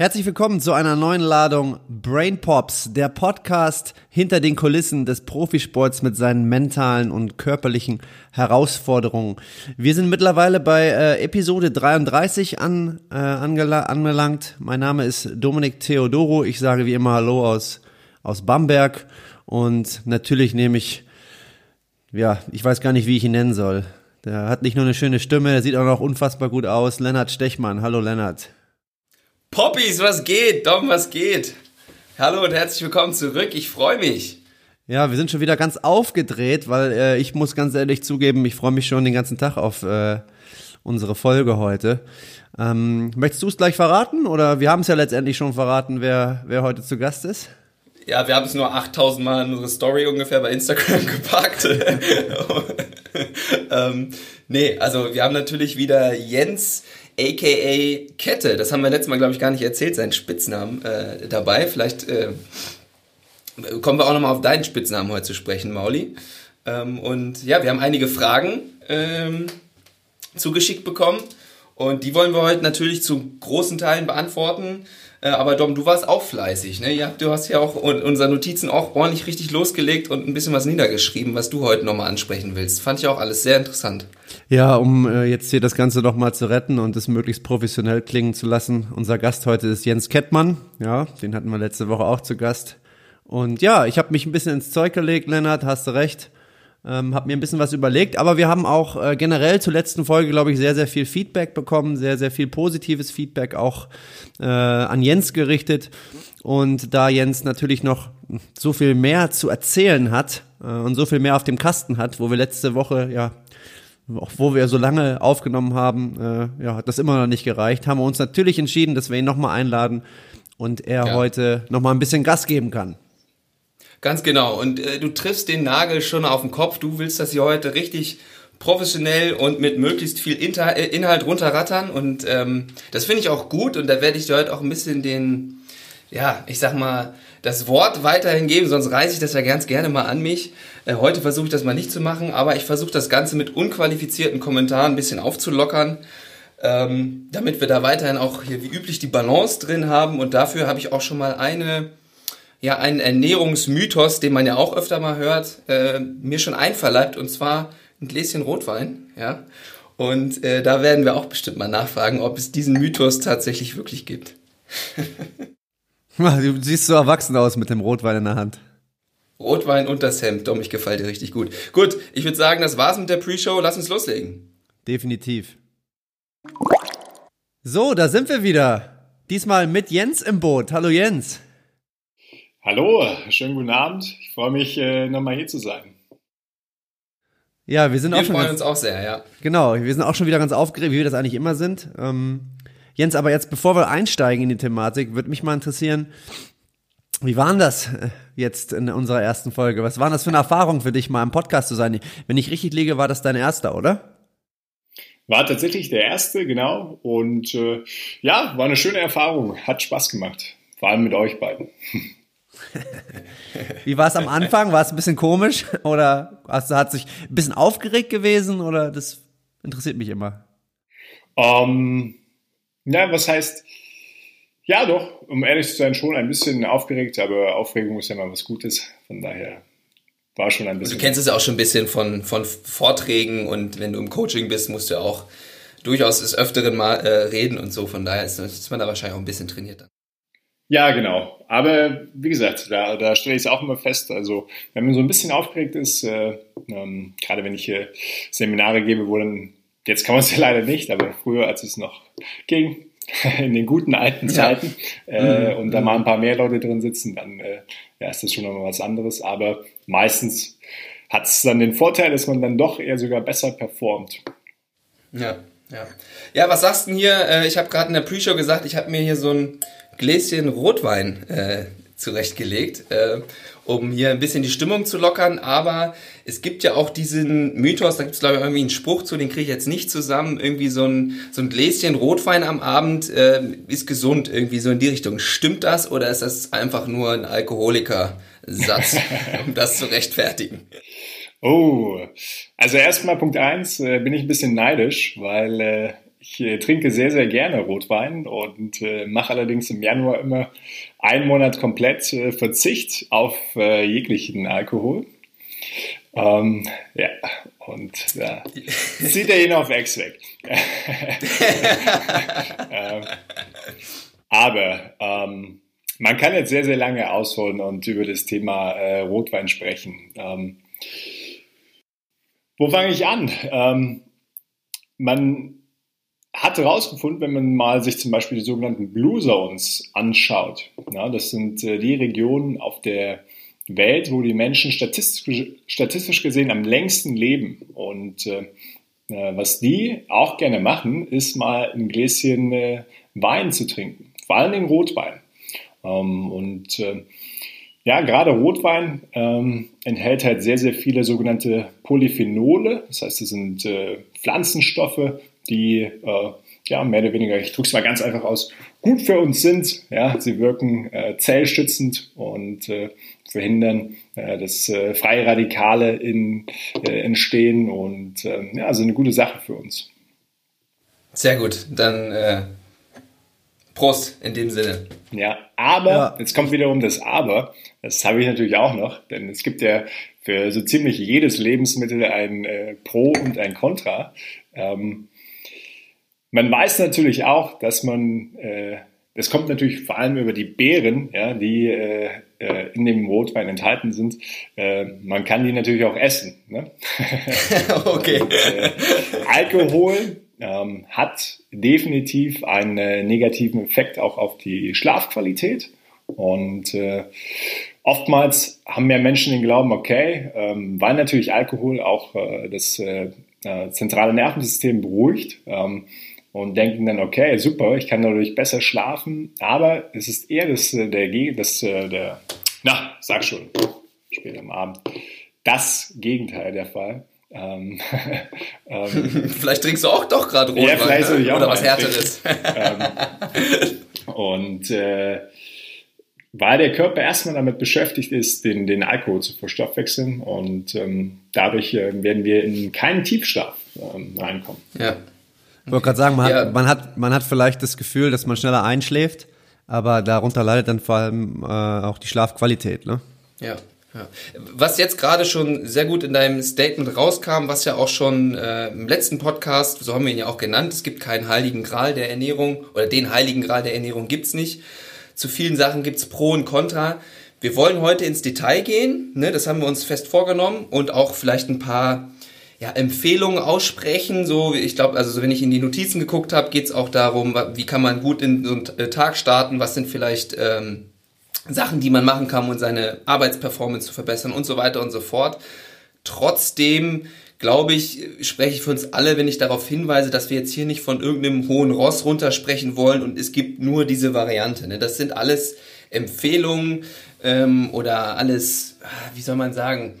Herzlich willkommen zu einer neuen Ladung Brain Pops, der Podcast hinter den Kulissen des Profisports mit seinen mentalen und körperlichen Herausforderungen. Wir sind mittlerweile bei äh, Episode 33 an, äh, angelangt. Mein Name ist Dominik Theodoro. Ich sage wie immer Hallo aus, aus Bamberg und natürlich nehme ich, ja, ich weiß gar nicht, wie ich ihn nennen soll. Der hat nicht nur eine schöne Stimme, der sieht auch noch unfassbar gut aus. Lennart Stechmann. Hallo Lennart. Poppies, was geht? Dom, was geht? Hallo und herzlich willkommen zurück. Ich freue mich. Ja, wir sind schon wieder ganz aufgedreht, weil äh, ich muss ganz ehrlich zugeben, ich freue mich schon den ganzen Tag auf äh, unsere Folge heute. Ähm, möchtest du es gleich verraten oder wir haben es ja letztendlich schon verraten, wer, wer heute zu Gast ist? Ja, wir haben es nur 8000 Mal in unsere Story ungefähr bei Instagram gepackt. ähm, nee, also wir haben natürlich wieder Jens aka Kette. Das haben wir letztes Mal, glaube ich, gar nicht erzählt, seinen Spitznamen äh, dabei. Vielleicht äh, kommen wir auch nochmal auf deinen Spitznamen heute zu sprechen, Mauli. Ähm, und ja, wir haben einige Fragen ähm, zugeschickt bekommen. Und die wollen wir heute natürlich zu großen Teilen beantworten. Äh, aber Dom, du warst auch fleißig, ne? Ja, du hast ja auch unsere Notizen auch ordentlich richtig losgelegt und ein bisschen was niedergeschrieben, was du heute nochmal ansprechen willst. Fand ich auch alles sehr interessant. Ja, um äh, jetzt hier das Ganze nochmal zu retten und es möglichst professionell klingen zu lassen. Unser Gast heute ist Jens Kettmann. Ja, den hatten wir letzte Woche auch zu Gast. Und ja, ich habe mich ein bisschen ins Zeug gelegt, Lennart, hast du recht ähm, habe mir ein bisschen was überlegt, aber wir haben auch äh, generell zur letzten Folge, glaube ich, sehr, sehr viel Feedback bekommen, sehr, sehr viel positives Feedback auch äh, an Jens gerichtet. Und da Jens natürlich noch so viel mehr zu erzählen hat äh, und so viel mehr auf dem Kasten hat, wo wir letzte Woche ja auch wo wir so lange aufgenommen haben, äh, ja, hat das immer noch nicht gereicht, haben wir uns natürlich entschieden, dass wir ihn nochmal einladen und er ja. heute nochmal ein bisschen Gas geben kann. Ganz genau. Und äh, du triffst den Nagel schon auf den Kopf. Du willst das hier heute richtig professionell und mit möglichst viel Inter äh, Inhalt runterrattern. Und ähm, das finde ich auch gut. Und da werde ich dir heute auch ein bisschen den, ja, ich sag mal, das Wort weiterhin geben, sonst reiße ich das ja ganz gerne mal an mich. Äh, heute versuche ich das mal nicht zu machen, aber ich versuche das Ganze mit unqualifizierten Kommentaren ein bisschen aufzulockern. Ähm, damit wir da weiterhin auch hier wie üblich die Balance drin haben. Und dafür habe ich auch schon mal eine ja einen Ernährungsmythos, den man ja auch öfter mal hört, äh, mir schon einverleibt und zwar ein Gläschen Rotwein, ja. Und äh, da werden wir auch bestimmt mal nachfragen, ob es diesen Mythos tatsächlich wirklich gibt. du siehst so erwachsen aus mit dem Rotwein in der Hand. Rotwein und das Hemd, Dom, ich gefällt dir richtig gut. Gut, ich würde sagen, das war's mit der Pre-Show. Lass uns loslegen. Definitiv. So, da sind wir wieder. Diesmal mit Jens im Boot. Hallo Jens. Hallo, schönen guten Abend. Ich freue mich, äh, nochmal hier zu sein. Ja, wir sind wir auch schon. Wir freuen uns auch sehr, ja. Genau, wir sind auch schon wieder ganz aufgeregt, wie wir das eigentlich immer sind. Ähm, Jens, aber jetzt, bevor wir einsteigen in die Thematik, würde mich mal interessieren, wie war denn das äh, jetzt in unserer ersten Folge? Was war das für eine Erfahrung für dich, mal im Podcast zu sein? Wenn ich richtig liege, war das dein erster, oder? War tatsächlich der erste, genau. Und äh, ja, war eine schöne Erfahrung. Hat Spaß gemacht. Vor allem mit euch beiden. Wie war es am Anfang? War es ein bisschen komisch oder hast du hat sich ein bisschen aufgeregt gewesen oder das interessiert mich immer? Um, ähm, ja, was heißt? Ja, doch, um ehrlich zu sein, schon ein bisschen aufgeregt, aber Aufregung ist ja mal was Gutes. Von daher war schon ein bisschen. Du kennst es ja auch schon ein bisschen von, von Vorträgen und wenn du im Coaching bist, musst du auch durchaus des Öfteren mal äh, reden und so. Von daher ist, ist man da wahrscheinlich auch ein bisschen trainiert dann. Ja, genau. Aber wie gesagt, da, da stelle ich es auch immer fest. Also wenn man so ein bisschen aufgeregt ist, äh, ähm, gerade wenn ich hier Seminare gebe, wo dann, jetzt kann man es ja leider nicht, aber früher, als es noch ging, in den guten alten Zeiten, ja. äh, mhm. und da mal ein paar mehr Leute drin sitzen, dann äh, ja, ist das schon nochmal was anderes. Aber meistens hat es dann den Vorteil, dass man dann doch eher sogar besser performt. Ja, ja. Ja, was sagst du denn hier? Äh, ich habe gerade in der Pre-Show gesagt, ich habe mir hier so ein Gläschen Rotwein äh, zurechtgelegt, äh, um hier ein bisschen die Stimmung zu lockern. Aber es gibt ja auch diesen Mythos, da gibt es glaube ich irgendwie einen Spruch zu, den kriege ich jetzt nicht zusammen. Irgendwie so ein, so ein Gläschen Rotwein am Abend äh, ist gesund, irgendwie so in die Richtung. Stimmt das oder ist das einfach nur ein Alkoholikersatz, um das zu rechtfertigen? Oh, also erstmal Punkt eins äh, bin ich ein bisschen neidisch, weil äh, ich äh, trinke sehr, sehr gerne Rotwein und äh, mache allerdings im Januar immer einen Monat komplett äh, Verzicht auf jeglichen Alkohol. Ähm, ja, und da zieht er ihn auf Ex weg. ähm, aber ähm, man kann jetzt sehr, sehr lange ausholen und über das Thema Rotwein sprechen. Ähm, wo fange ich an? Ähm, man hat herausgefunden, wenn man mal sich zum Beispiel die sogenannten Blue Zones anschaut, ja, das sind äh, die Regionen auf der Welt, wo die Menschen statistisch, statistisch gesehen am längsten leben. Und äh, äh, was die auch gerne machen, ist mal ein Gläschen äh, Wein zu trinken, vor allem den Rotwein. Ähm, und äh, ja, gerade Rotwein ähm, enthält halt sehr, sehr viele sogenannte Polyphenole. Das heißt, das sind äh, Pflanzenstoffe, die äh, ja mehr oder weniger, ich drücke es mal ganz einfach aus, gut für uns sind. Ja, sie wirken äh, zellstützend und äh, verhindern, äh, dass äh, freie Radikale in, äh, entstehen und äh, ja, also eine gute Sache für uns. Sehr gut, dann äh, Prost in dem Sinne. Ja, aber, ja. jetzt kommt wiederum das Aber, das habe ich natürlich auch noch, denn es gibt ja für so ziemlich jedes Lebensmittel ein äh, Pro und ein Contra. Ähm, man weiß natürlich auch, dass man, äh, das kommt natürlich vor allem über die Beeren, ja, die äh, äh in dem Rotwein enthalten sind. Äh, man kann die natürlich auch essen. Ne? okay. Und, äh, Alkohol ähm, hat definitiv einen äh, negativen Effekt auch auf die Schlafqualität. Und äh, oftmals haben ja Menschen den Glauben, okay, ähm, weil natürlich Alkohol auch äh, das äh, äh zentrale Nervensystem beruhigt ähm, und denken dann, okay, super, ich kann dadurch besser schlafen, aber es ist eher das, äh, der, das, der, na, sag schon, später am Abend, das Gegenteil der Fall. Ähm, ähm, vielleicht trinkst du auch doch gerade Rotwein. Ja, vielleicht soll ich auch Oder was Härteres. ähm, und äh, weil der Körper erstmal damit beschäftigt ist, den, den Alkohol zu verstoffwechseln und dadurch äh, werden wir in keinen Tiefschlaf reinkommen. Ja. Ich wollte gerade sagen, man, ja. hat, man, hat, man hat vielleicht das Gefühl, dass man schneller einschläft, aber darunter leidet dann vor allem äh, auch die Schlafqualität. Ne? Ja. Ja. Was jetzt gerade schon sehr gut in deinem Statement rauskam, was ja auch schon äh, im letzten Podcast, so haben wir ihn ja auch genannt, es gibt keinen heiligen Gral der Ernährung oder den heiligen Gral der Ernährung gibt's nicht. Zu vielen Sachen gibt's Pro und Contra. Wir wollen heute ins Detail gehen, ne, das haben wir uns fest vorgenommen und auch vielleicht ein paar ja, Empfehlungen aussprechen. So, ich glaube, also so, wenn ich in die Notizen geguckt habe, geht's auch darum, wie kann man gut in so einen äh, Tag starten, was sind vielleicht ähm, Sachen, die man machen kann, um seine Arbeitsperformance zu verbessern und so weiter und so fort. Trotzdem glaube ich, spreche ich für uns alle, wenn ich darauf hinweise, dass wir jetzt hier nicht von irgendeinem hohen Ross runtersprechen wollen und es gibt nur diese Variante. Ne? Das sind alles Empfehlungen ähm, oder alles, wie soll man sagen,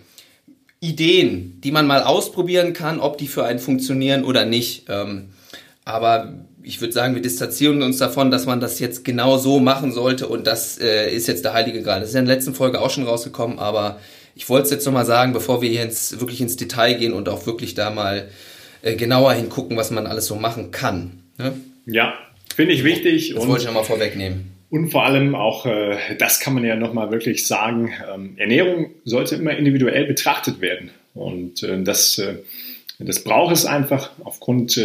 Ideen, die man mal ausprobieren kann, ob die für einen funktionieren oder nicht. Ähm, aber ich würde sagen, wir distanzieren uns davon, dass man das jetzt genau so machen sollte und das äh, ist jetzt der heilige Gral. Das ist ja in der letzten Folge auch schon rausgekommen, aber ich wollte es jetzt nochmal sagen, bevor wir hier ins, wirklich ins Detail gehen und auch wirklich da mal äh, genauer hingucken, was man alles so machen kann. Ne? Ja, finde ich wichtig. Das wollte ich nochmal vorwegnehmen. Und vor allem auch, äh, das kann man ja nochmal wirklich sagen, ähm, Ernährung sollte immer individuell betrachtet werden. Und äh, das, äh, das braucht es einfach aufgrund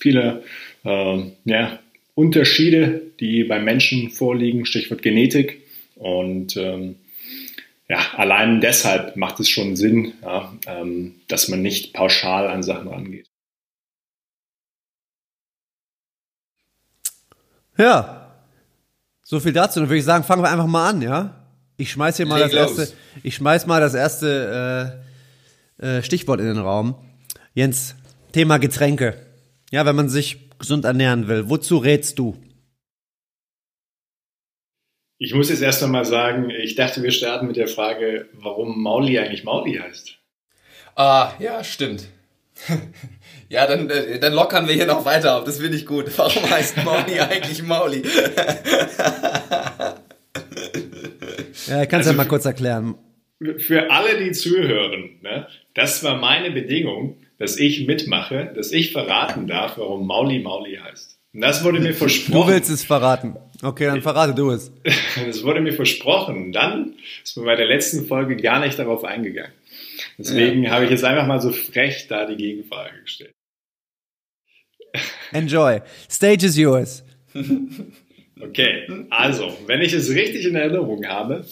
vieler äh, ja, Unterschiede, die beim Menschen vorliegen, Stichwort Genetik. Und ähm, ja, allein deshalb macht es schon Sinn, ja, ähm, dass man nicht pauschal an Sachen rangeht. Ja, so viel dazu. Dann würde ich sagen, fangen wir einfach mal an, ja? Ich schmeiß hier mal Leg das los. erste, ich schmeiß mal das erste äh, äh, Stichwort in den Raum. Jens, Thema Getränke. Ja, wenn man sich gesund ernähren will, wozu rätst du? Ich muss jetzt erst einmal sagen, ich dachte, wir starten mit der Frage, warum Mauli eigentlich Mauli heißt. Ah, ja, stimmt. ja, dann, äh, dann lockern wir hier noch weiter auf. Das finde ich gut. Warum heißt Mauli eigentlich Mauli? ja, kannst also, ja mal kurz erklären. Für alle, die zuhören, ne, das war meine Bedingung, dass ich mitmache, dass ich verraten darf, warum Mauli Mauli heißt. Und das wurde mir versprochen. Du willst es verraten. Okay, dann verrate du es. Das wurde mir versprochen. Dann ist man bei der letzten Folge gar nicht darauf eingegangen. Deswegen ja. habe ich jetzt einfach mal so frech da die Gegenfrage gestellt. Enjoy. Stage is yours. Okay, also, wenn ich es richtig in Erinnerung habe,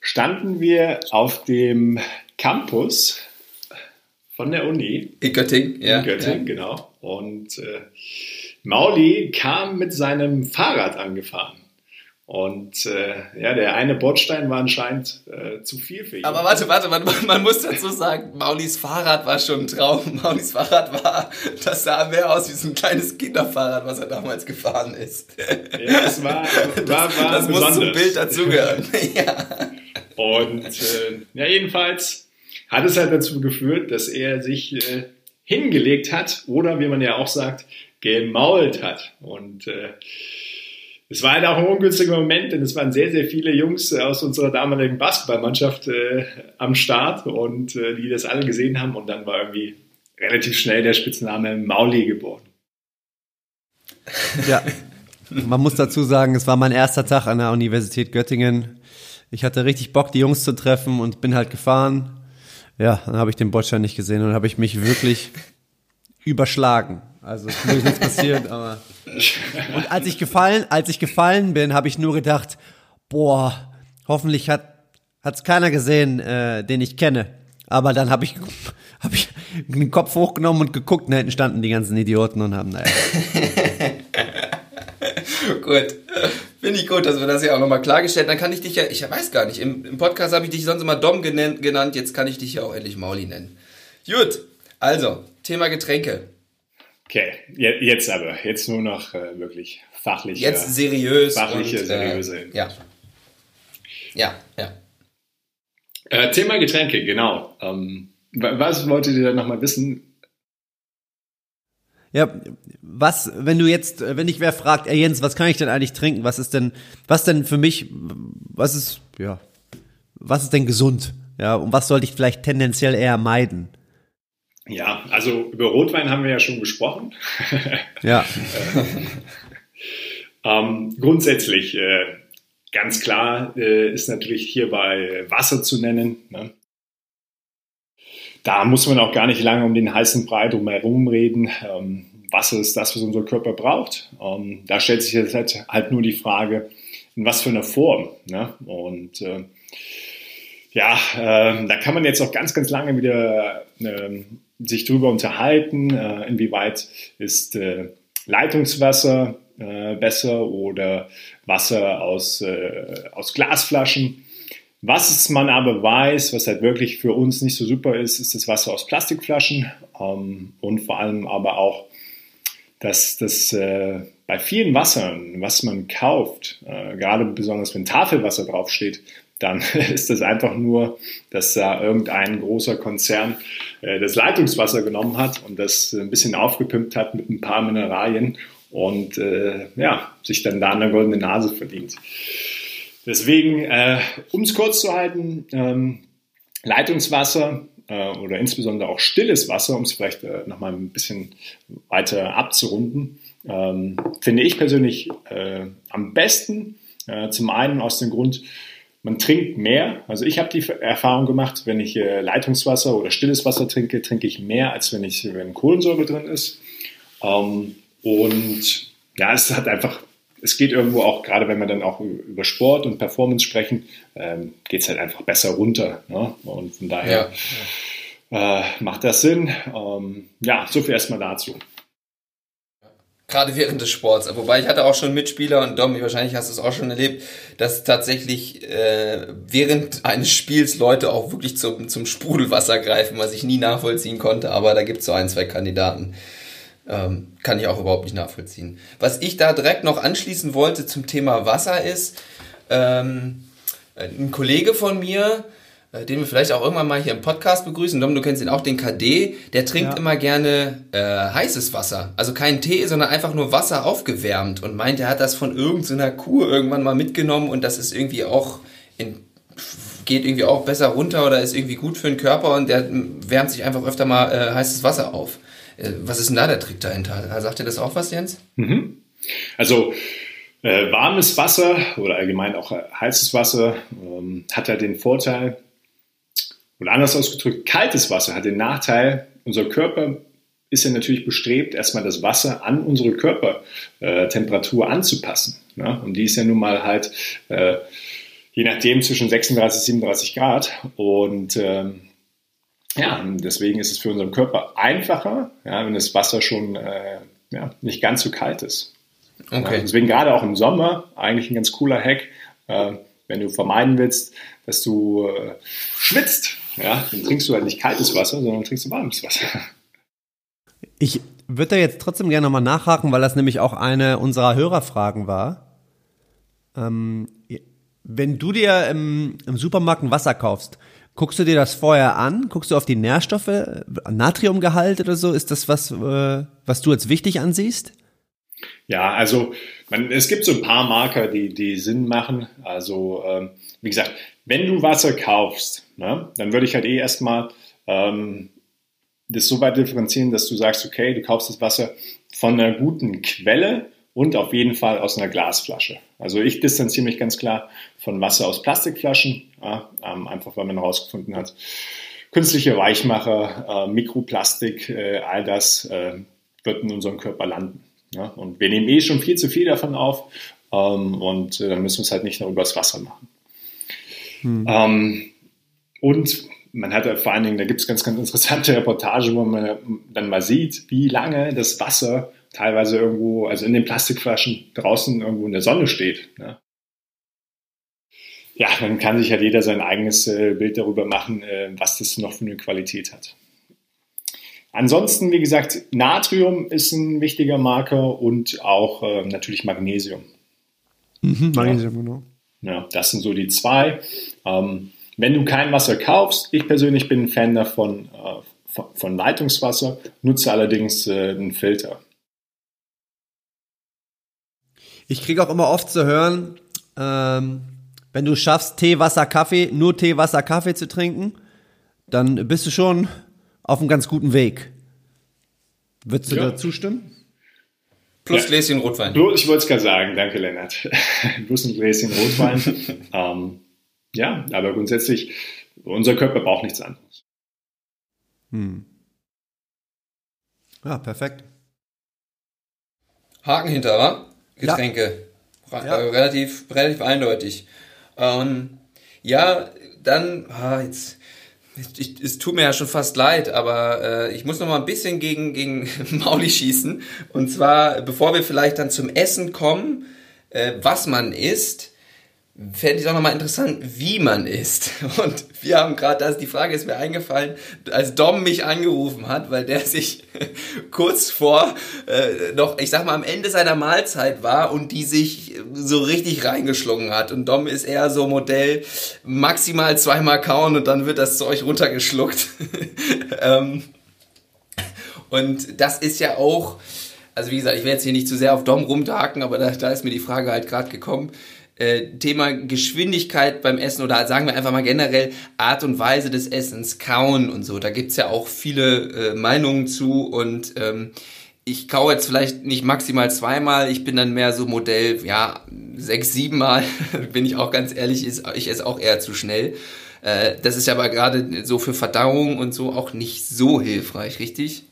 standen wir auf dem Campus von der Uni. In Göttingen, ja. In Göttingen, ja. genau. Und äh, Mauli kam mit seinem Fahrrad angefahren. Und äh, ja, der eine Bordstein war anscheinend äh, zu viel für ihn. Aber warte, warte, man, man muss dazu sagen, Maulis Fahrrad war schon ein Traum. Maulis Fahrrad war, das sah mehr aus wie so ein kleines Kinderfahrrad, was er damals gefahren ist. Ja, es war, war, war das, das besonders. muss zum Bild dazugehören. ja. Und äh, ja, jedenfalls hat es halt dazu geführt, dass er sich äh, hingelegt hat oder, wie man ja auch sagt, gemault hat. Und äh, es war halt auch ein ungünstiger Moment, denn es waren sehr, sehr viele Jungs aus unserer damaligen Basketballmannschaft äh, am Start und äh, die das alle gesehen haben und dann war irgendwie relativ schnell der Spitzname Mauli geboren. Ja, man muss dazu sagen, es war mein erster Tag an der Universität Göttingen. Ich hatte richtig Bock, die Jungs zu treffen und bin halt gefahren. Ja, dann habe ich den Bordstein nicht gesehen und habe ich mich wirklich überschlagen. Also ist mir nichts passiert, aber. Und als ich gefallen, als ich gefallen bin, habe ich nur gedacht, boah, hoffentlich hat hat's keiner gesehen, äh, den ich kenne. Aber dann habe ich, hab ich den Kopf hochgenommen und geguckt, da hinten standen die ganzen Idioten und haben, naja. gut. Finde ich gut, dass wir das ja auch nochmal klargestellt Dann kann ich dich ja, ich weiß gar nicht, im, im Podcast habe ich dich sonst immer Dom genannt, jetzt kann ich dich ja auch endlich Mauli nennen. Gut, also, Thema Getränke. Okay, jetzt aber, jetzt nur noch äh, wirklich fachlich. Jetzt seriös. Fachliche, und, seriöse. Äh, ja. Ja, ja. Äh, Thema Getränke, genau. Ähm, was wolltet ihr da nochmal wissen? Ja, was, wenn du jetzt, wenn dich wer fragt, ey Jens, was kann ich denn eigentlich trinken? Was ist denn, was denn für mich, was ist, ja, was ist denn gesund? Ja, und was sollte ich vielleicht tendenziell eher meiden? Ja, also über Rotwein haben wir ja schon gesprochen. Ja. ähm, grundsätzlich, äh, ganz klar äh, ist natürlich hierbei Wasser zu nennen. Ne? Da muss man auch gar nicht lange um den heißen Brei drumherum reden. Ähm, Wasser ist das, was unser Körper braucht. Ähm, da stellt sich jetzt halt, halt, nur die Frage, in was für einer Form. Ne? Und äh, ja, äh, da kann man jetzt auch ganz, ganz lange wieder äh, sich darüber unterhalten, äh, inwieweit ist äh, Leitungswasser äh, besser oder Wasser aus, äh, aus Glasflaschen. Was man aber weiß, was halt wirklich für uns nicht so super ist, ist das Wasser aus Plastikflaschen ähm, und vor allem aber auch, dass das äh, bei vielen Wassern, was man kauft, äh, gerade besonders wenn Tafelwasser draufsteht, dann ist das einfach nur, dass da irgendein großer Konzern äh, das Leitungswasser genommen hat und das ein bisschen aufgepimpt hat mit ein paar Mineralien und äh, ja, sich dann da eine goldene Nase verdient. Deswegen, äh, um es kurz zu halten, ähm, Leitungswasser äh, oder insbesondere auch stilles Wasser, um es vielleicht äh, nochmal ein bisschen weiter abzurunden, ähm, finde ich persönlich äh, am besten. Äh, zum einen aus dem Grund, man trinkt mehr. Also ich habe die Erfahrung gemacht, wenn ich äh, Leitungswasser oder stilles Wasser trinke, trinke ich mehr, als wenn ich wenn Kohlensäure drin ist. Ähm, und ja, es hat einfach, es geht irgendwo auch, gerade wenn wir dann auch über Sport und Performance sprechen, ähm, geht es halt einfach besser runter. Ne? Und von daher ja. äh, macht das Sinn. Ähm, ja, so viel erstmal dazu. Gerade während des Sports. Wobei ich hatte auch schon Mitspieler und Dom, wahrscheinlich hast du es auch schon erlebt, dass tatsächlich äh, während eines Spiels Leute auch wirklich zum, zum Sprudelwasser greifen, was ich nie nachvollziehen konnte. Aber da gibt es so ein, zwei Kandidaten. Ähm, kann ich auch überhaupt nicht nachvollziehen. Was ich da direkt noch anschließen wollte zum Thema Wasser ist, ähm, ein Kollege von mir, den wir vielleicht auch irgendwann mal hier im Podcast begrüßen. Dom, du kennst ihn auch, den KD, der trinkt ja. immer gerne äh, heißes Wasser. Also kein Tee, sondern einfach nur Wasser aufgewärmt und meint, er hat das von irgendeiner Kuh irgendwann mal mitgenommen und das ist irgendwie auch in geht irgendwie auch besser runter oder ist irgendwie gut für den Körper und der wärmt sich einfach öfter mal äh, heißes Wasser auf. Äh, was ist denn da der Trick dahinter? Sagt dir das auch was, Jens? Mhm. Also äh, warmes Wasser oder allgemein auch heißes Wasser ähm, hat ja den Vorteil, oder anders ausgedrückt, kaltes Wasser hat den Nachteil, unser Körper ist ja natürlich bestrebt, erstmal das Wasser an unsere Körpertemperatur anzupassen. Ne? Und die ist ja nun mal halt äh, je nachdem zwischen 36 und 37 Grad. Und ähm, ja, deswegen ist es für unseren Körper einfacher, ja, wenn das Wasser schon äh, ja, nicht ganz so kalt ist. Okay. Ja, deswegen gerade auch im Sommer eigentlich ein ganz cooler Hack, äh, wenn du vermeiden willst, dass du schwitzt. Ja, dann trinkst du halt nicht kaltes Wasser, sondern trinkst du warmes Wasser. Ich würde da jetzt trotzdem gerne nochmal nachhaken, weil das nämlich auch eine unserer Hörerfragen war. Ähm, wenn du dir im, im Supermarkt ein Wasser kaufst, guckst du dir das vorher an? Guckst du auf die Nährstoffe, Natriumgehalt oder so? Ist das was, äh, was du als wichtig ansiehst? Ja, also man, es gibt so ein paar Marker, die, die Sinn machen. Also ähm, wie gesagt, wenn du Wasser kaufst, ne, dann würde ich halt eh erstmal ähm, das so weit differenzieren, dass du sagst, okay, du kaufst das Wasser von einer guten Quelle und auf jeden Fall aus einer Glasflasche. Also ich distanziere mich ganz klar von Wasser aus Plastikflaschen, ja, ähm, einfach weil man herausgefunden hat, künstliche Weichmacher, äh, Mikroplastik, äh, all das äh, wird in unserem Körper landen. Ja? Und wir nehmen eh schon viel zu viel davon auf ähm, und äh, dann müssen wir es halt nicht nur übers Wasser machen. Hm. Ähm, und man hat vor allen Dingen, da gibt es ganz, ganz interessante Reportagen, wo man dann mal sieht, wie lange das Wasser teilweise irgendwo, also in den Plastikflaschen draußen irgendwo in der Sonne steht. Ne? Ja, dann kann sich halt jeder sein eigenes äh, Bild darüber machen, äh, was das noch für eine Qualität hat. Ansonsten, wie gesagt, Natrium ist ein wichtiger Marker und auch äh, natürlich Magnesium. Mhm, Magnesium, ja. genau. Ja, das sind so die zwei. Ähm, wenn du kein Wasser kaufst, ich persönlich bin ein Fan davon, äh, von, Leitungswasser, nutze allerdings äh, einen Filter. Ich kriege auch immer oft zu hören, ähm, wenn du schaffst, Tee, Wasser, Kaffee, nur Tee, Wasser, Kaffee zu trinken, dann bist du schon auf einem ganz guten Weg. Würdest du ja. da zustimmen? Plus ja. Gläschen Rotwein. Ich wollte es gerade sagen, danke Lennart. Plus ein Gläschen Rotwein. ähm, ja, aber grundsätzlich, unser Körper braucht nichts anderes. Hm. Ja, perfekt. Haken hinter, wa? Getränke. Ja. Ja. Relativ, relativ eindeutig. Ähm, ja, dann, ah, jetzt, ich, es tut mir ja schon fast leid, aber äh, ich muss noch mal ein bisschen gegen, gegen Mauli schießen. Und zwar, bevor wir vielleicht dann zum Essen kommen, äh, was man isst, fände ich auch nochmal interessant, wie man isst. Und wir haben gerade, das die Frage ist mir eingefallen, als Dom mich angerufen hat, weil der sich kurz vor äh, noch, ich sag mal, am Ende seiner Mahlzeit war und die sich so richtig reingeschlungen hat. Und Dom ist eher so Modell maximal zweimal kauen und dann wird das Zeug runtergeschluckt. ähm, und das ist ja auch, also wie gesagt, ich will jetzt hier nicht zu sehr auf Dom rumtaken, aber da, da ist mir die Frage halt gerade gekommen äh, Thema Geschwindigkeit beim Essen oder sagen wir einfach mal generell Art und Weise des Essens, Kauen und so. Da gibt's ja auch viele äh, Meinungen zu und ähm, ich kaue jetzt vielleicht nicht maximal zweimal, ich bin dann mehr so Modell, ja, sechs, sieben Mal, bin ich auch ganz ehrlich, ich esse auch eher zu schnell. Äh, das ist aber gerade so für Verdauung und so auch nicht so hilfreich, richtig?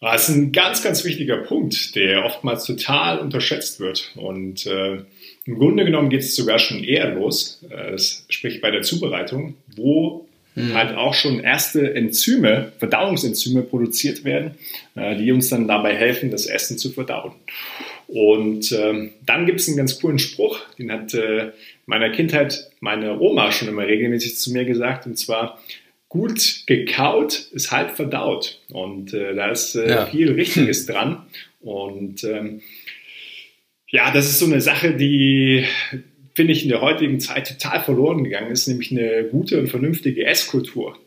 Das ist ein ganz, ganz wichtiger Punkt, der oftmals total unterschätzt wird. Und äh, im Grunde genommen geht es sogar schon eher los, äh, sprich bei der Zubereitung, wo mhm. halt auch schon erste Enzyme, Verdauungsenzyme produziert werden, äh, die uns dann dabei helfen, das Essen zu verdauen. Und ähm, dann gibt es einen ganz coolen Spruch, den hat äh, meiner Kindheit meine Oma schon immer regelmäßig zu mir gesagt, und zwar, gut gekaut ist halb verdaut. Und äh, da ist äh, ja. viel Richtiges dran. Und ähm, ja, das ist so eine Sache, die finde ich in der heutigen Zeit total verloren gegangen ist, nämlich eine gute und vernünftige Esskultur.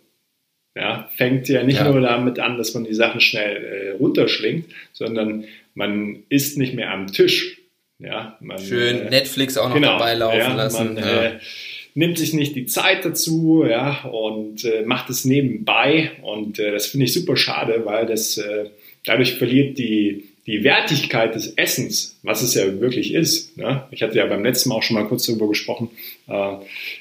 Ja, fängt ja nicht ja. nur damit an, dass man die Sachen schnell äh, runterschlingt, sondern man isst nicht mehr am Tisch. Ja, man, Schön äh, Netflix auch noch genau, dabei laufen ja, lassen. Man, ja. äh, nimmt sich nicht die Zeit dazu, ja, und äh, macht es nebenbei. Und äh, das finde ich super schade, weil das äh, dadurch verliert die die Wertigkeit des Essens, was es ja wirklich ist. Ne? Ich hatte ja beim letzten Mal auch schon mal kurz darüber gesprochen. Äh,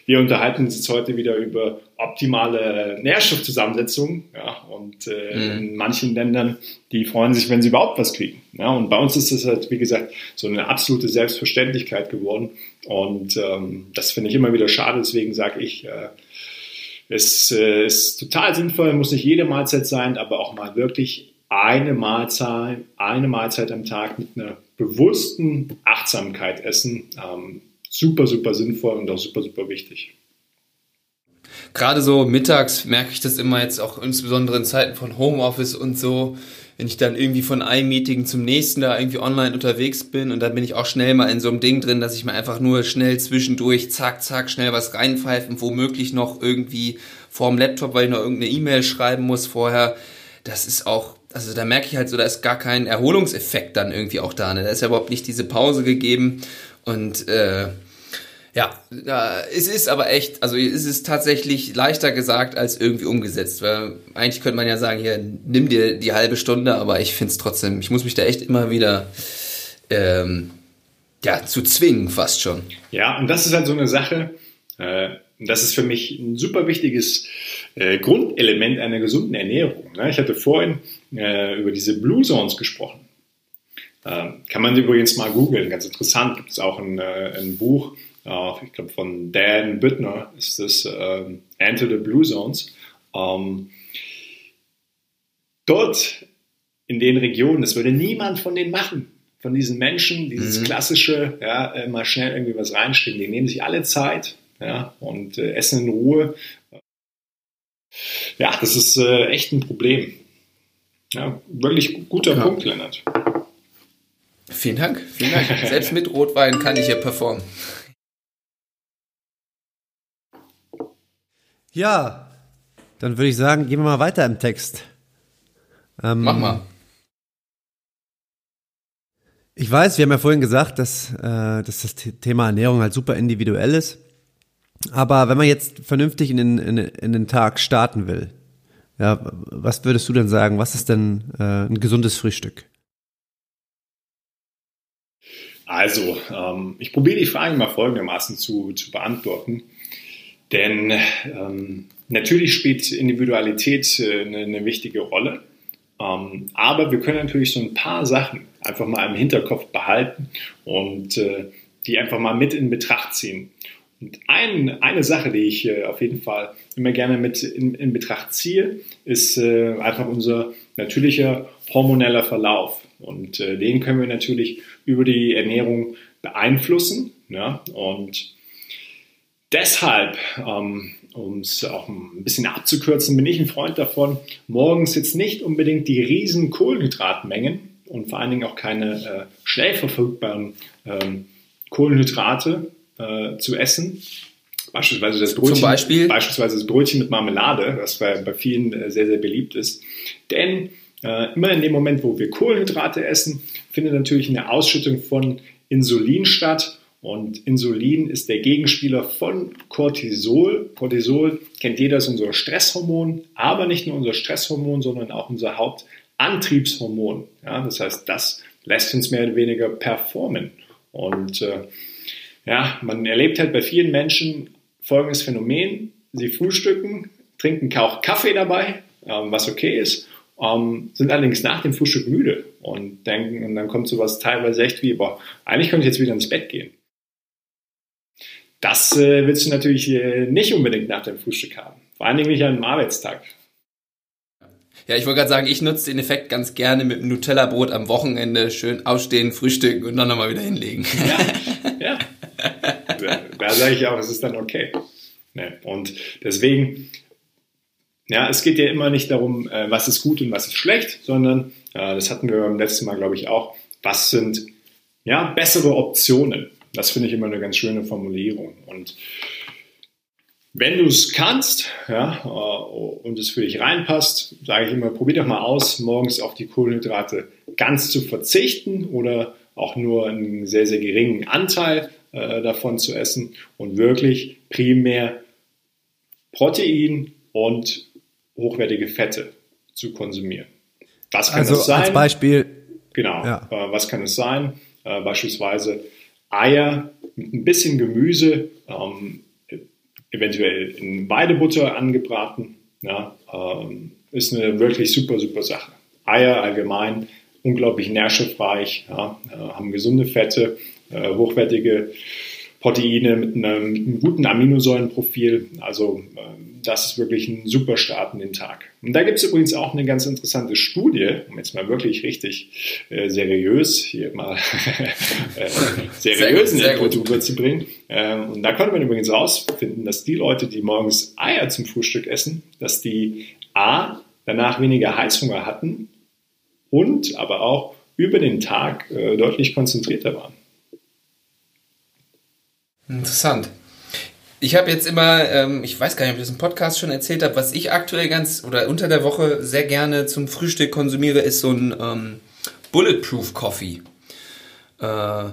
wir unterhalten uns jetzt heute wieder über optimale Nährstoffzusammensetzung. Ja? Und äh, mhm. in manchen Ländern, die freuen sich, wenn sie überhaupt was kriegen. Ja? Und bei uns ist das halt, wie gesagt, so eine absolute Selbstverständlichkeit geworden. Und ähm, das finde ich immer wieder schade. Deswegen sage ich, äh, es äh, ist total sinnvoll, muss nicht jede Mahlzeit sein, aber auch mal wirklich eine Mahlzeit, eine Mahlzeit am Tag mit einer bewussten Achtsamkeit essen. Ähm, super, super sinnvoll und auch super, super wichtig. Gerade so mittags merke ich das immer jetzt auch insbesondere in Zeiten von Homeoffice und so, wenn ich dann irgendwie von einem Meeting zum nächsten da irgendwie online unterwegs bin und dann bin ich auch schnell mal in so einem Ding drin, dass ich mir einfach nur schnell zwischendurch zack, zack, schnell was reinpfeifen, womöglich noch irgendwie vorm Laptop, weil ich noch irgendeine E-Mail schreiben muss vorher. Das ist auch also da merke ich halt so, da ist gar kein Erholungseffekt dann irgendwie auch da. Ne? Da ist ja überhaupt nicht diese Pause gegeben. Und äh, ja, äh, es ist aber echt, also es ist tatsächlich leichter gesagt als irgendwie umgesetzt. Weil eigentlich könnte man ja sagen, hier, nimm dir die halbe Stunde, aber ich finde es trotzdem, ich muss mich da echt immer wieder ähm, ja, zu zwingen, fast schon. Ja, und das ist halt so eine Sache, äh, das ist für mich ein super wichtiges äh, Grundelement einer gesunden Ernährung. Ne? Ich hatte vorhin äh, über diese Blue Zones gesprochen. Äh, kann man übrigens mal googeln, ganz interessant. Gibt es auch ein, äh, ein Buch, äh, ich glaube von Dan Büttner, ist das ähm, Enter the Blue Zones. Ähm, dort in den Regionen, das würde niemand von denen machen von diesen Menschen, dieses mhm. klassische, ja, äh, mal schnell irgendwie was reinstellen. Die nehmen sich alle Zeit, ja, und äh, essen in Ruhe. Ja, das ist äh, echt ein Problem. Ja, wirklich guter ja. Punkt, Lennart. Vielen Dank, vielen Dank. Selbst mit Rotwein kann ich hier performen. Ja, dann würde ich sagen, gehen wir mal weiter im Text. Ähm, Mach mal. Ich weiß, wir haben ja vorhin gesagt, dass, äh, dass das Thema Ernährung halt super individuell ist. Aber wenn man jetzt vernünftig in den, in, in den Tag starten will, ja, was würdest du denn sagen? Was ist denn äh, ein gesundes Frühstück? Also, ähm, ich probiere die Frage mal folgendermaßen zu, zu beantworten. Denn ähm, natürlich spielt Individualität äh, eine, eine, wichtige Rolle. Ähm, aber wir können natürlich so ein paar Sachen einfach mal im Hinterkopf behalten und äh, die einfach mal mit in Betracht ziehen. Ein, eine Sache, die ich äh, auf jeden Fall immer gerne mit in, in Betracht ziehe, ist äh, einfach unser natürlicher hormoneller Verlauf. Und äh, den können wir natürlich über die Ernährung beeinflussen. Ja? Und deshalb, ähm, um es auch ein bisschen abzukürzen, bin ich ein Freund davon, morgens jetzt nicht unbedingt die riesen Kohlenhydratmengen und vor allen Dingen auch keine äh, schnell verfügbaren ähm, Kohlenhydrate äh, zu essen. Beispielsweise das Brötchen, Beispiel? beispielsweise das Brötchen mit Marmelade, was bei, bei vielen äh, sehr, sehr beliebt ist. Denn äh, immer in dem Moment, wo wir Kohlenhydrate essen, findet natürlich eine Ausschüttung von Insulin statt. Und Insulin ist der Gegenspieler von Cortisol. Cortisol kennt jeder, ist unser Stresshormon, aber nicht nur unser Stresshormon, sondern auch unser Hauptantriebshormon. Ja, das heißt, das lässt uns mehr oder weniger performen. Und äh, ja, man erlebt halt bei vielen Menschen folgendes Phänomen. Sie frühstücken, trinken auch Kaffee dabei, ähm, was okay ist, ähm, sind allerdings nach dem Frühstück müde und denken, und dann kommt sowas teilweise echt wie, boah, eigentlich könnte ich jetzt wieder ins Bett gehen. Das äh, willst du natürlich äh, nicht unbedingt nach dem Frühstück haben. Vor allen Dingen nicht an einem Arbeitstag. Ja, ich wollte gerade sagen, ich nutze den Effekt ganz gerne mit einem Nutella-Brot am Wochenende schön aufstehen, frühstücken und dann nochmal wieder hinlegen. Ja, ja. Da sage ich auch, es ist dann okay. Ne? Und deswegen, ja, es geht ja immer nicht darum, äh, was ist gut und was ist schlecht, sondern, äh, das hatten wir beim letzten Mal, glaube ich, auch, was sind ja, bessere Optionen. Das finde ich immer eine ganz schöne Formulierung. Und wenn du es kannst ja, äh, und es für dich reinpasst, sage ich immer, probier doch mal aus, morgens auf die Kohlenhydrate ganz zu verzichten oder auch nur einen sehr, sehr geringen Anteil äh, davon zu essen und wirklich primär Protein und hochwertige Fette zu konsumieren. Was kann also das sein? Als Beispiel. Genau. Ja. Äh, was kann es sein? Äh, beispielsweise Eier mit ein bisschen Gemüse, ähm, eventuell in Weidebutter angebraten. Ja, ähm, ist eine wirklich super, super Sache. Eier allgemein unglaublich nährstoffreich, ja, äh, haben gesunde Fette, äh, hochwertige Proteine mit einem, mit einem, guten Aminosäurenprofil. Also äh, das ist wirklich ein super Start in den Tag. Und da gibt es übrigens auch eine ganz interessante Studie, um jetzt mal wirklich richtig äh, seriös hier mal äh, seriösen Input rüberzubringen. Ähm, und da konnte man übrigens herausfinden, dass die Leute, die morgens Eier zum Frühstück essen, dass die A, danach weniger Heißhunger hatten und aber auch über den Tag äh, deutlich konzentrierter waren. Interessant. Ich habe jetzt immer, ähm, ich weiß gar nicht, ob ich das im Podcast schon erzählt habe, was ich aktuell ganz oder unter der Woche sehr gerne zum Frühstück konsumiere, ist so ein ähm, Bulletproof Coffee. Äh,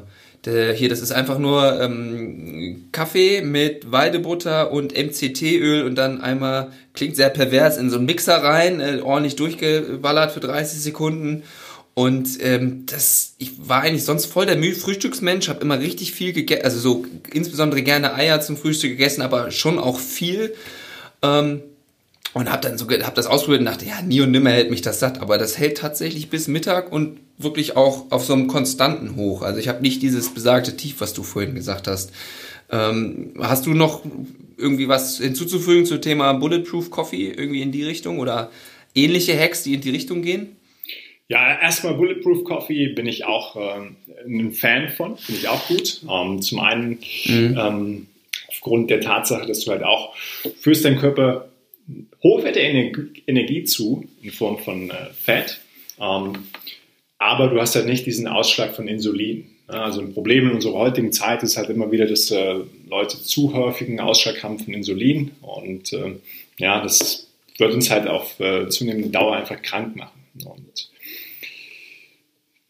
der, hier, das ist einfach nur ähm, Kaffee mit Weidebutter und MCT-Öl und dann einmal, klingt sehr pervers, in so einen Mixer rein, äh, ordentlich durchgeballert für 30 Sekunden und ähm, das, ich war eigentlich sonst voll der Frühstücksmensch, habe immer richtig viel gegessen, also so insbesondere gerne Eier zum Frühstück gegessen, aber schon auch viel. Ähm, und habe dann so, hab das ausprobiert und dachte, ja, nie und nimmer hält mich das satt. Aber das hält tatsächlich bis Mittag und wirklich auch auf so einem konstanten Hoch. Also ich habe nicht dieses besagte Tief, was du vorhin gesagt hast. Ähm, hast du noch irgendwie was hinzuzufügen zum Thema Bulletproof Coffee, irgendwie in die Richtung oder ähnliche Hacks, die in die Richtung gehen? Ja, erstmal Bulletproof Coffee bin ich auch ähm, ein Fan von, finde ich auch gut. Ähm, zum einen mhm. ähm, aufgrund der Tatsache, dass du halt auch führst deinen Körper hochwertige Energie zu in Form von äh, Fett, ähm, aber du hast halt nicht diesen Ausschlag von Insulin. Also ein Problem in unserer heutigen Zeit ist halt immer wieder, dass äh, Leute zu häufigen Ausschlag haben von Insulin und äh, ja, das wird uns halt auf äh, zunehmende Dauer einfach krank machen. Und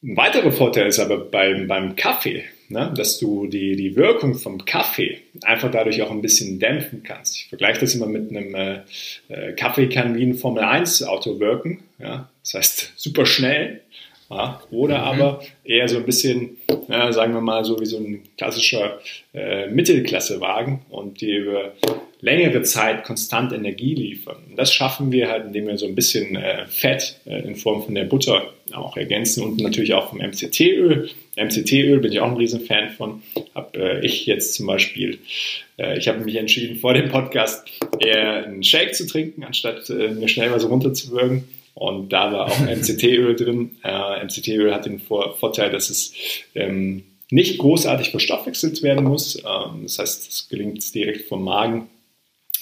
ein weiterer Vorteil ist aber beim, beim Kaffee, ne, dass du die, die Wirkung vom Kaffee einfach dadurch auch ein bisschen dämpfen kannst. Ich vergleiche das immer mit einem äh, äh Kaffee kann wie ein Formel 1 Auto wirken. Ja? Das heißt super schnell, ja, oder mhm. aber eher so ein bisschen, ja, sagen wir mal, so wie so ein klassischer äh, Mittelklassewagen und die über längere Zeit konstant Energie liefern. Und das schaffen wir halt, indem wir so ein bisschen äh, Fett äh, in Form von der Butter auch ergänzen und natürlich auch vom MCT-Öl. MCT-Öl bin ich auch ein Riesenfan von. Habe äh, ich jetzt zum Beispiel, äh, ich habe mich entschieden, vor dem Podcast eher einen Shake zu trinken, anstatt äh, mir schnell was runterzuwürgen. Und da war auch MCT-Öl drin. Äh, MCT-Öl hat den Vor Vorteil, dass es ähm, nicht großartig verstoffwechselt werden muss. Ähm, das heißt, es gelingt direkt vom Magen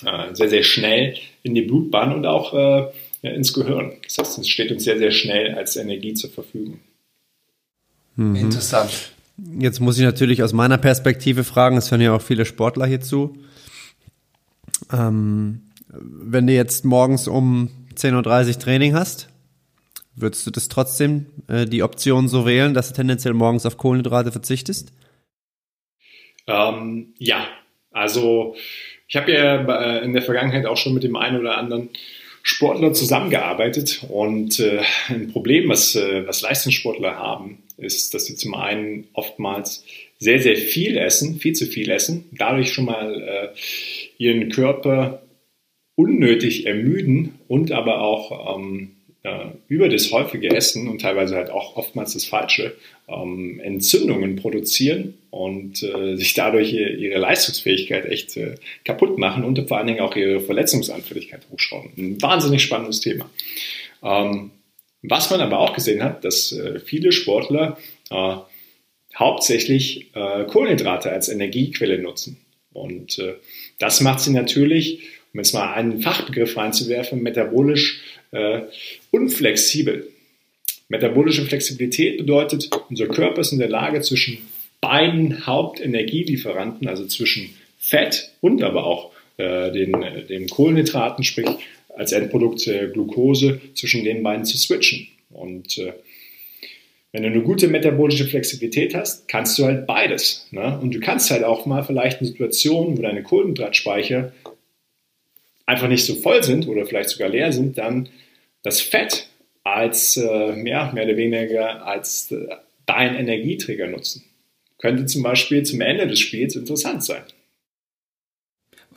äh, sehr, sehr schnell in die Blutbahn und auch äh, ins Gehirn. Das heißt, es steht uns sehr, sehr schnell als Energie zur Verfügung. Mhm. Interessant. Jetzt muss ich natürlich aus meiner Perspektive fragen, es hören ja auch viele Sportler hierzu. Ähm, wenn du jetzt morgens um 10.30 Uhr Training hast, würdest du das trotzdem äh, die Option so wählen, dass du tendenziell morgens auf Kohlenhydrate verzichtest? Ähm, ja, also ich habe ja in der Vergangenheit auch schon mit dem einen oder anderen Sportler zusammengearbeitet und äh, ein Problem, was, äh, was Leistungssportler haben, ist, dass sie zum einen oftmals sehr, sehr viel essen, viel zu viel essen, dadurch schon mal äh, ihren Körper unnötig ermüden und aber auch ähm, äh, über das häufige Essen und teilweise halt auch oftmals das Falsche ähm, Entzündungen produzieren und äh, sich dadurch ihre Leistungsfähigkeit echt äh, kaputt machen und vor allen Dingen auch ihre Verletzungsanfälligkeit hochschrauben. Ein wahnsinnig spannendes Thema. Ähm, was man aber auch gesehen hat, dass äh, viele Sportler äh, hauptsächlich äh, Kohlenhydrate als Energiequelle nutzen. Und das macht sie natürlich um jetzt mal einen Fachbegriff reinzuwerfen, metabolisch äh, unflexibel. Metabolische Flexibilität bedeutet, unser Körper ist in der Lage, zwischen beiden Hauptenergielieferanten, also zwischen Fett und aber auch äh, den, den Kohlenhydraten, sprich als Endprodukt äh, Glucose, zwischen den beiden zu switchen. Und äh, wenn du eine gute metabolische Flexibilität hast, kannst du halt beides. Ne? Und du kannst halt auch mal vielleicht in Situationen, wo deine Kohlenhydratspeicher einfach nicht so voll sind oder vielleicht sogar leer sind, dann das Fett als äh, ja, mehr oder weniger als äh, dein Energieträger nutzen. Könnte zum Beispiel zum Ende des Spiels interessant sein.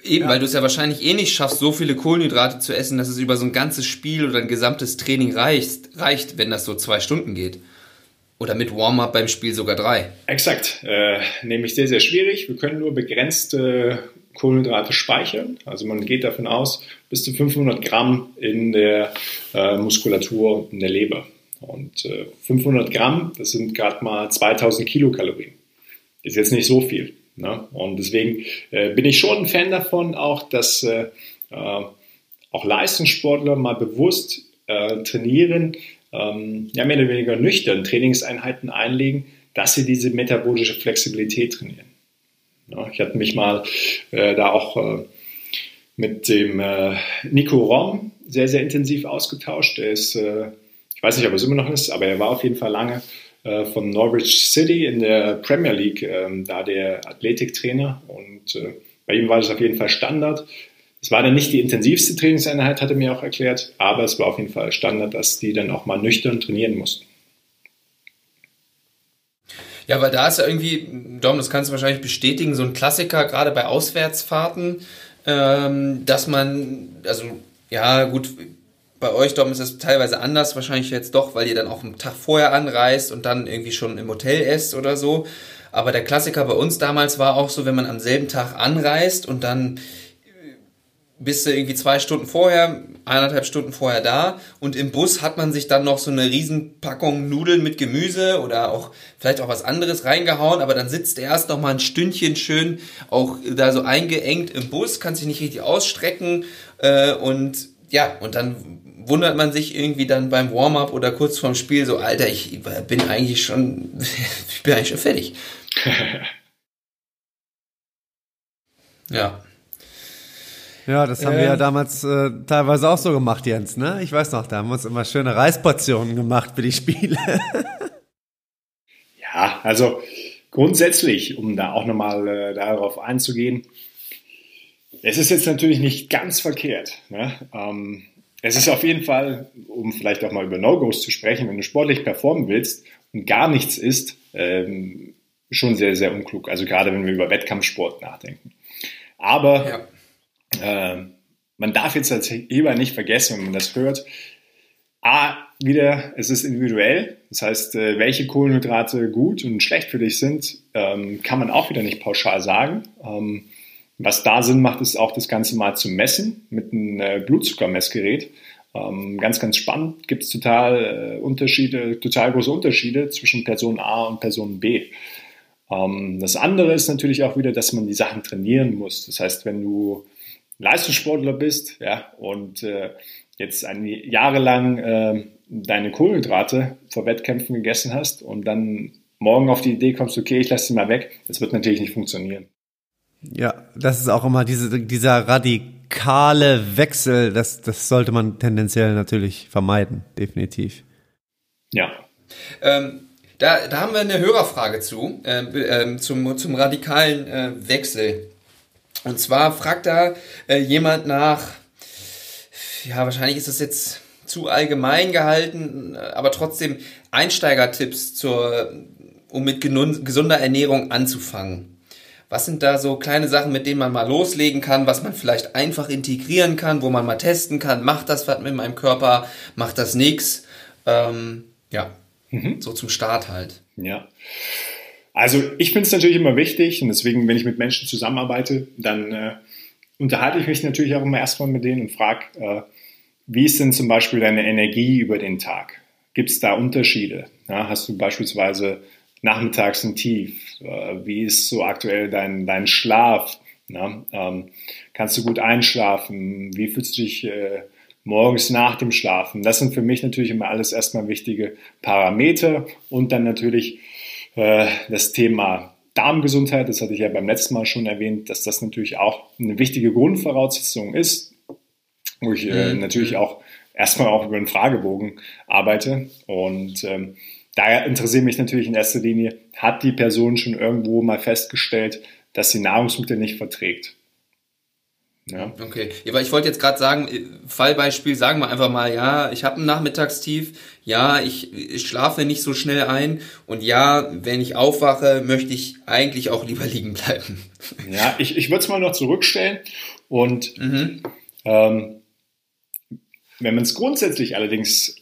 Eben, ja. weil du es ja wahrscheinlich eh nicht schaffst, so viele Kohlenhydrate zu essen, dass es über so ein ganzes Spiel oder ein gesamtes Training reicht, reicht wenn das so zwei Stunden geht. Oder mit Warm-up beim Spiel sogar drei. Exakt. Äh, nämlich sehr, sehr schwierig. Wir können nur begrenzte Kohlenhydrate speichern. Also man geht davon aus, bis zu 500 Gramm in der äh, Muskulatur und in der Leber. Und äh, 500 Gramm, das sind gerade mal 2000 Kilokalorien. Ist jetzt nicht so viel. Ne? Und deswegen äh, bin ich schon ein Fan davon, auch dass äh, äh, auch Leistungssportler mal bewusst äh, trainieren, ähm, ja, mehr oder weniger nüchtern Trainingseinheiten einlegen, dass sie diese metabolische Flexibilität trainieren. Ja, ich hatte mich mal äh, da auch äh, mit dem äh, Nico Rom sehr, sehr intensiv ausgetauscht. Der ist, äh, ich weiß nicht, ob er es immer noch ist, aber er war auf jeden Fall lange äh, von Norwich City in der Premier League, ähm, da der Athletiktrainer. Und äh, bei ihm war das auf jeden Fall Standard, es war dann nicht die intensivste Trainingseinheit, hat er mir auch erklärt, aber es war auf jeden Fall Standard, dass die dann auch mal nüchtern trainieren mussten. Ja, weil da ist ja irgendwie, Dom, das kannst du wahrscheinlich bestätigen, so ein Klassiker, gerade bei Auswärtsfahrten, ähm, dass man, also ja, gut, bei euch, Dom, ist das teilweise anders, wahrscheinlich jetzt doch, weil ihr dann auch einen Tag vorher anreist und dann irgendwie schon im Hotel esst oder so. Aber der Klassiker bei uns damals war auch so, wenn man am selben Tag anreist und dann bist du irgendwie zwei Stunden vorher, eineinhalb Stunden vorher da und im Bus hat man sich dann noch so eine Riesenpackung Nudeln mit Gemüse oder auch vielleicht auch was anderes reingehauen, aber dann sitzt er erst noch mal ein Stündchen schön auch da so eingeengt im Bus, kann sich nicht richtig ausstrecken äh, und ja, und dann wundert man sich irgendwie dann beim Warm-up oder kurz vorm Spiel so, Alter, ich bin eigentlich schon, ich bin eigentlich schon fertig. ja. Ja, das haben ähm, wir ja ähm. damals äh, teilweise auch so gemacht, Jens, ne? Ich weiß noch, da haben wir uns immer schöne Reisportionen gemacht für die Spiele. ja, also grundsätzlich, um da auch nochmal äh, darauf einzugehen, es ist jetzt natürlich nicht ganz verkehrt. Ne? Ähm, es ist auf jeden Fall, um vielleicht auch mal über No-Gos zu sprechen, wenn du sportlich performen willst und gar nichts isst, ähm, schon sehr, sehr unklug. Also gerade wenn wir über Wettkampfsport nachdenken. Aber ja. Äh, man darf jetzt als Heber nicht vergessen, wenn man das hört, A, wieder, es ist individuell. Das heißt, äh, welche Kohlenhydrate gut und schlecht für dich sind, ähm, kann man auch wieder nicht pauschal sagen. Ähm, was da Sinn macht, ist auch das Ganze mal zu messen mit einem äh, Blutzuckermessgerät. Ähm, ganz, ganz spannend. Gibt es total Unterschiede, total große Unterschiede zwischen Person A und Person B. das andere ist natürlich auch wieder, dass man die Sachen trainieren muss. Das heißt, wenn du Leistungssportler bist, ja, und äh, jetzt ein, jahrelang äh, deine Kohlenhydrate vor Wettkämpfen gegessen hast und dann morgen auf die Idee kommst, okay, ich lasse sie mal weg, das wird natürlich nicht funktionieren. Ja, das ist auch immer diese, dieser radikale Wechsel, das, das sollte man tendenziell natürlich vermeiden, definitiv. Ja. Ähm, da, da haben wir eine Hörerfrage zu, äh, äh, zum, zum radikalen äh, Wechsel. Und zwar fragt da äh, jemand nach, ja, wahrscheinlich ist das jetzt zu allgemein gehalten, aber trotzdem Einsteigertipps zur, um mit gesunder Ernährung anzufangen. Was sind da so kleine Sachen, mit denen man mal loslegen kann, was man vielleicht einfach integrieren kann, wo man mal testen kann, macht das was mit meinem Körper, macht das nichts? Ähm, ja, mhm. so zum Start halt. Ja. Also ich finde es natürlich immer wichtig und deswegen, wenn ich mit Menschen zusammenarbeite, dann äh, unterhalte ich mich natürlich auch immer erstmal mit denen und frage, äh, wie ist denn zum Beispiel deine Energie über den Tag? Gibt es da Unterschiede? Ja, hast du beispielsweise nachmittags ein Tief? Äh, wie ist so aktuell dein, dein Schlaf? Ja, ähm, kannst du gut einschlafen? Wie fühlst du dich äh, morgens nach dem Schlafen? Das sind für mich natürlich immer alles erstmal wichtige Parameter und dann natürlich das Thema Darmgesundheit, das hatte ich ja beim letzten Mal schon erwähnt, dass das natürlich auch eine wichtige Grundvoraussetzung ist, wo ich äh, mhm. natürlich auch erstmal auch über einen Fragebogen arbeite. Und ähm, da interessiert mich natürlich in erster Linie, hat die Person schon irgendwo mal festgestellt, dass sie Nahrungsmittel nicht verträgt? Ja. Okay, ja, weil ich wollte jetzt gerade sagen, äh, Fallbeispiel, sagen wir einfach mal, ja, ich habe ein Nachmittagstief, ja, ich, ich schlafe nicht so schnell ein und ja, wenn ich aufwache, möchte ich eigentlich auch lieber liegen bleiben. Ja, ich, ich würde es mal noch zurückstellen und mhm. ähm, wenn man es grundsätzlich allerdings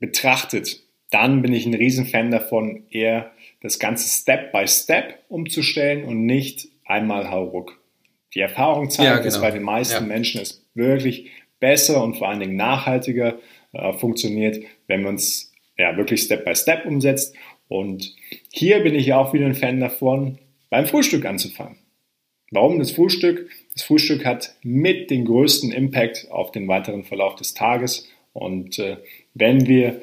betrachtet, dann bin ich ein Riesenfan davon, eher das Ganze Step by Step umzustellen und nicht einmal Hauruck. Die Erfahrung zeigt, ja, genau. dass bei den meisten ja. Menschen es wirklich besser und vor allen Dingen nachhaltiger äh, funktioniert, wenn man es ja, wirklich Step by Step umsetzt. Und hier bin ich auch wieder ein Fan davon, beim Frühstück anzufangen. Warum das Frühstück? Das Frühstück hat mit den größten Impact auf den weiteren Verlauf des Tages. Und äh, wenn wir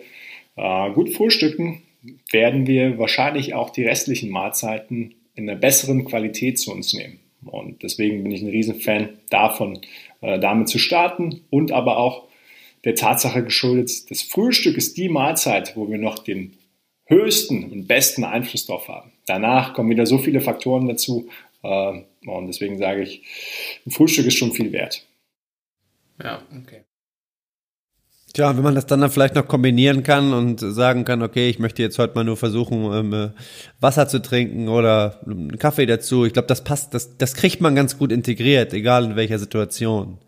äh, gut frühstücken, werden wir wahrscheinlich auch die restlichen Mahlzeiten in einer besseren Qualität zu uns nehmen. Und deswegen bin ich ein Riesenfan davon, äh, damit zu starten und aber auch der Tatsache geschuldet, das Frühstück ist die Mahlzeit, wo wir noch den höchsten und besten Einfluss drauf haben. Danach kommen wieder so viele Faktoren dazu äh, und deswegen sage ich, ein Frühstück ist schon viel wert. Ja, okay. Tja, wenn man das dann, dann vielleicht noch kombinieren kann und sagen kann, okay, ich möchte jetzt heute mal nur versuchen, ähm, äh, Wasser zu trinken oder einen Kaffee dazu. Ich glaube, das passt, das, das kriegt man ganz gut integriert, egal in welcher Situation.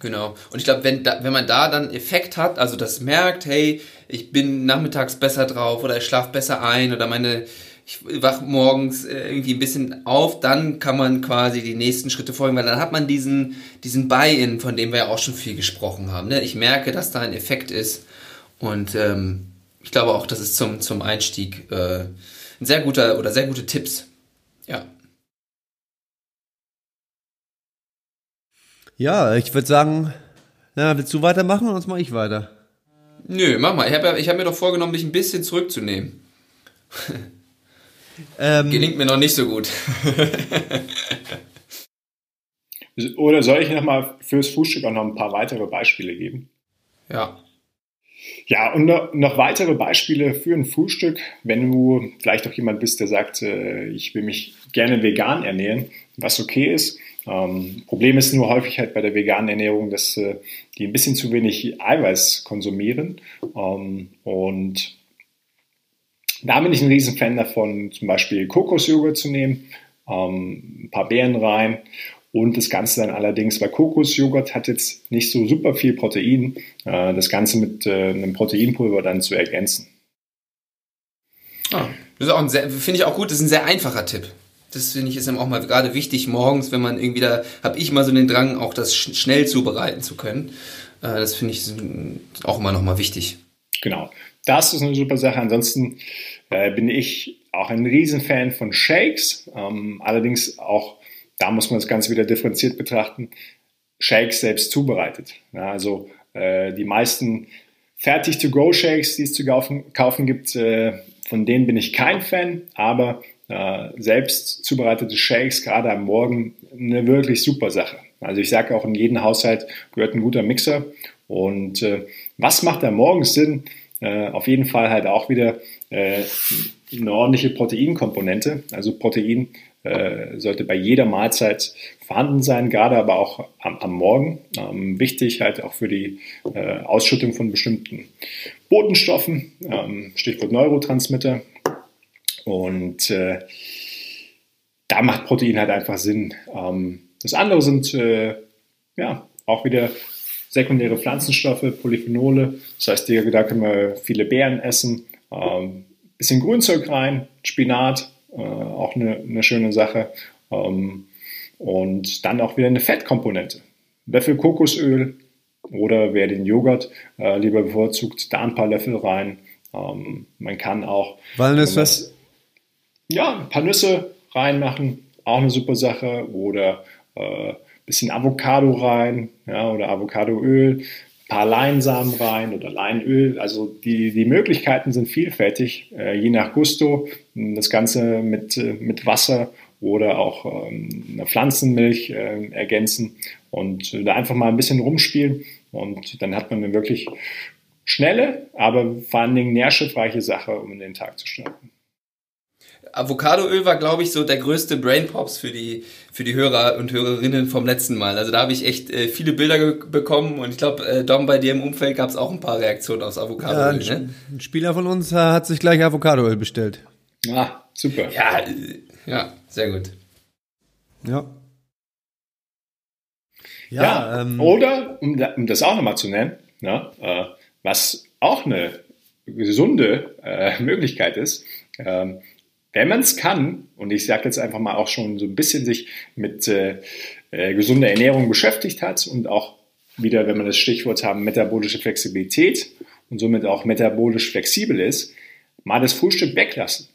Genau. Und ich glaube, wenn, da, wenn man da dann Effekt hat, also das merkt, hey, ich bin nachmittags besser drauf oder ich schlafe besser ein oder meine ich wach morgens äh, irgendwie ein bisschen auf, dann kann man quasi die nächsten Schritte folgen, weil dann hat man diesen, diesen Buy-in, von dem wir ja auch schon viel gesprochen haben. Ne? Ich merke, dass da ein Effekt ist und ähm, ich glaube auch, das ist zum, zum Einstieg äh, ein sehr guter oder sehr gute Tipps. Ja. Ja, ich würde sagen, na, willst du weitermachen, sonst mache ich weiter. Nö, mach mal. Ich habe ich hab mir doch vorgenommen, dich ein bisschen zurückzunehmen. Ähm, Gelingt mir noch nicht so gut. Oder soll ich nochmal fürs Frühstück auch noch ein paar weitere Beispiele geben? Ja. Ja, und noch weitere Beispiele für ein Frühstück, wenn du vielleicht auch jemand bist, der sagt, äh, ich will mich gerne vegan ernähren, was okay ist. Ähm, Problem ist nur häufig halt bei der veganen Ernährung, dass äh, die ein bisschen zu wenig Eiweiß konsumieren. Ähm, und da bin ich ein Riesenfan davon, zum Beispiel Kokosjoghurt zu nehmen, ähm, ein paar Beeren rein und das Ganze dann allerdings, weil Kokosjoghurt hat jetzt nicht so super viel Protein, äh, das Ganze mit äh, einem Proteinpulver dann zu ergänzen. Ah, das finde ich auch gut, das ist ein sehr einfacher Tipp. Das finde ich ist auch mal gerade wichtig morgens, wenn man irgendwie da, habe ich mal so den Drang, auch das schnell zubereiten zu können. Äh, das finde ich auch immer noch mal wichtig. Genau das ist eine super Sache. Ansonsten äh, bin ich auch ein Riesenfan von Shakes. Ähm, allerdings auch, da muss man das Ganze wieder differenziert betrachten, Shakes selbst zubereitet. Ja, also äh, die meisten Fertig-to-go-Shakes, die es zu kaufen, kaufen gibt, äh, von denen bin ich kein Fan, aber äh, selbst zubereitete Shakes, gerade am Morgen, eine wirklich super Sache. Also ich sage auch, in jeden Haushalt gehört ein guter Mixer. Und äh, was macht am Morgen Sinn? Äh, auf jeden Fall halt auch wieder äh, eine ordentliche Proteinkomponente. Also Protein äh, sollte bei jeder Mahlzeit vorhanden sein, gerade aber auch am, am Morgen. Ähm, wichtig halt auch für die äh, Ausschüttung von bestimmten Botenstoffen, ähm, Stichwort Neurotransmitter. Und äh, da macht Protein halt einfach Sinn. Ähm, das andere sind äh, ja auch wieder sekundäre Pflanzenstoffe, Polyphenole. Das heißt, da können wir viele Beeren essen, ähm, bisschen Grünzeug rein, Spinat, äh, auch eine, eine, schöne Sache. Ähm, und dann auch wieder eine Fettkomponente. Löffel Kokosöl oder wer den Joghurt äh, lieber bevorzugt, da ein paar Löffel rein. Ähm, man kann auch Walnüsse. Ja, ein paar Nüsse reinmachen, auch eine super Sache. Oder äh, bisschen Avocado rein ja, oder Avocadoöl, paar Leinsamen rein oder Leinöl. Also die, die Möglichkeiten sind vielfältig, äh, je nach Gusto. Das Ganze mit, äh, mit Wasser oder auch ähm, einer Pflanzenmilch äh, ergänzen und da einfach mal ein bisschen rumspielen und dann hat man eine wirklich schnelle, aber vor allen Dingen nährstoffreiche Sache, um in den Tag zu starten. Avocadoöl war, glaube ich, so der größte Brainpops für die, für die Hörer und Hörerinnen vom letzten Mal. Also da habe ich echt äh, viele Bilder bekommen und ich glaube, äh, Dom, bei dir im Umfeld gab es auch ein paar Reaktionen aufs Avocadoöl. Ja, ein, ne? ein Spieler von uns äh, hat sich gleich Avocadoöl bestellt. Ah, super. Ja, äh, ja, sehr gut. Ja. Ja, ja ähm, oder, um, um das auch nochmal zu nennen, ja, äh, was auch eine gesunde äh, Möglichkeit ist, ähm, wenn man es kann, und ich sage jetzt einfach mal auch schon so ein bisschen sich mit äh, äh, gesunder Ernährung beschäftigt hat und auch wieder, wenn man das Stichwort haben, metabolische Flexibilität und somit auch metabolisch flexibel ist, mal das Frühstück weglassen.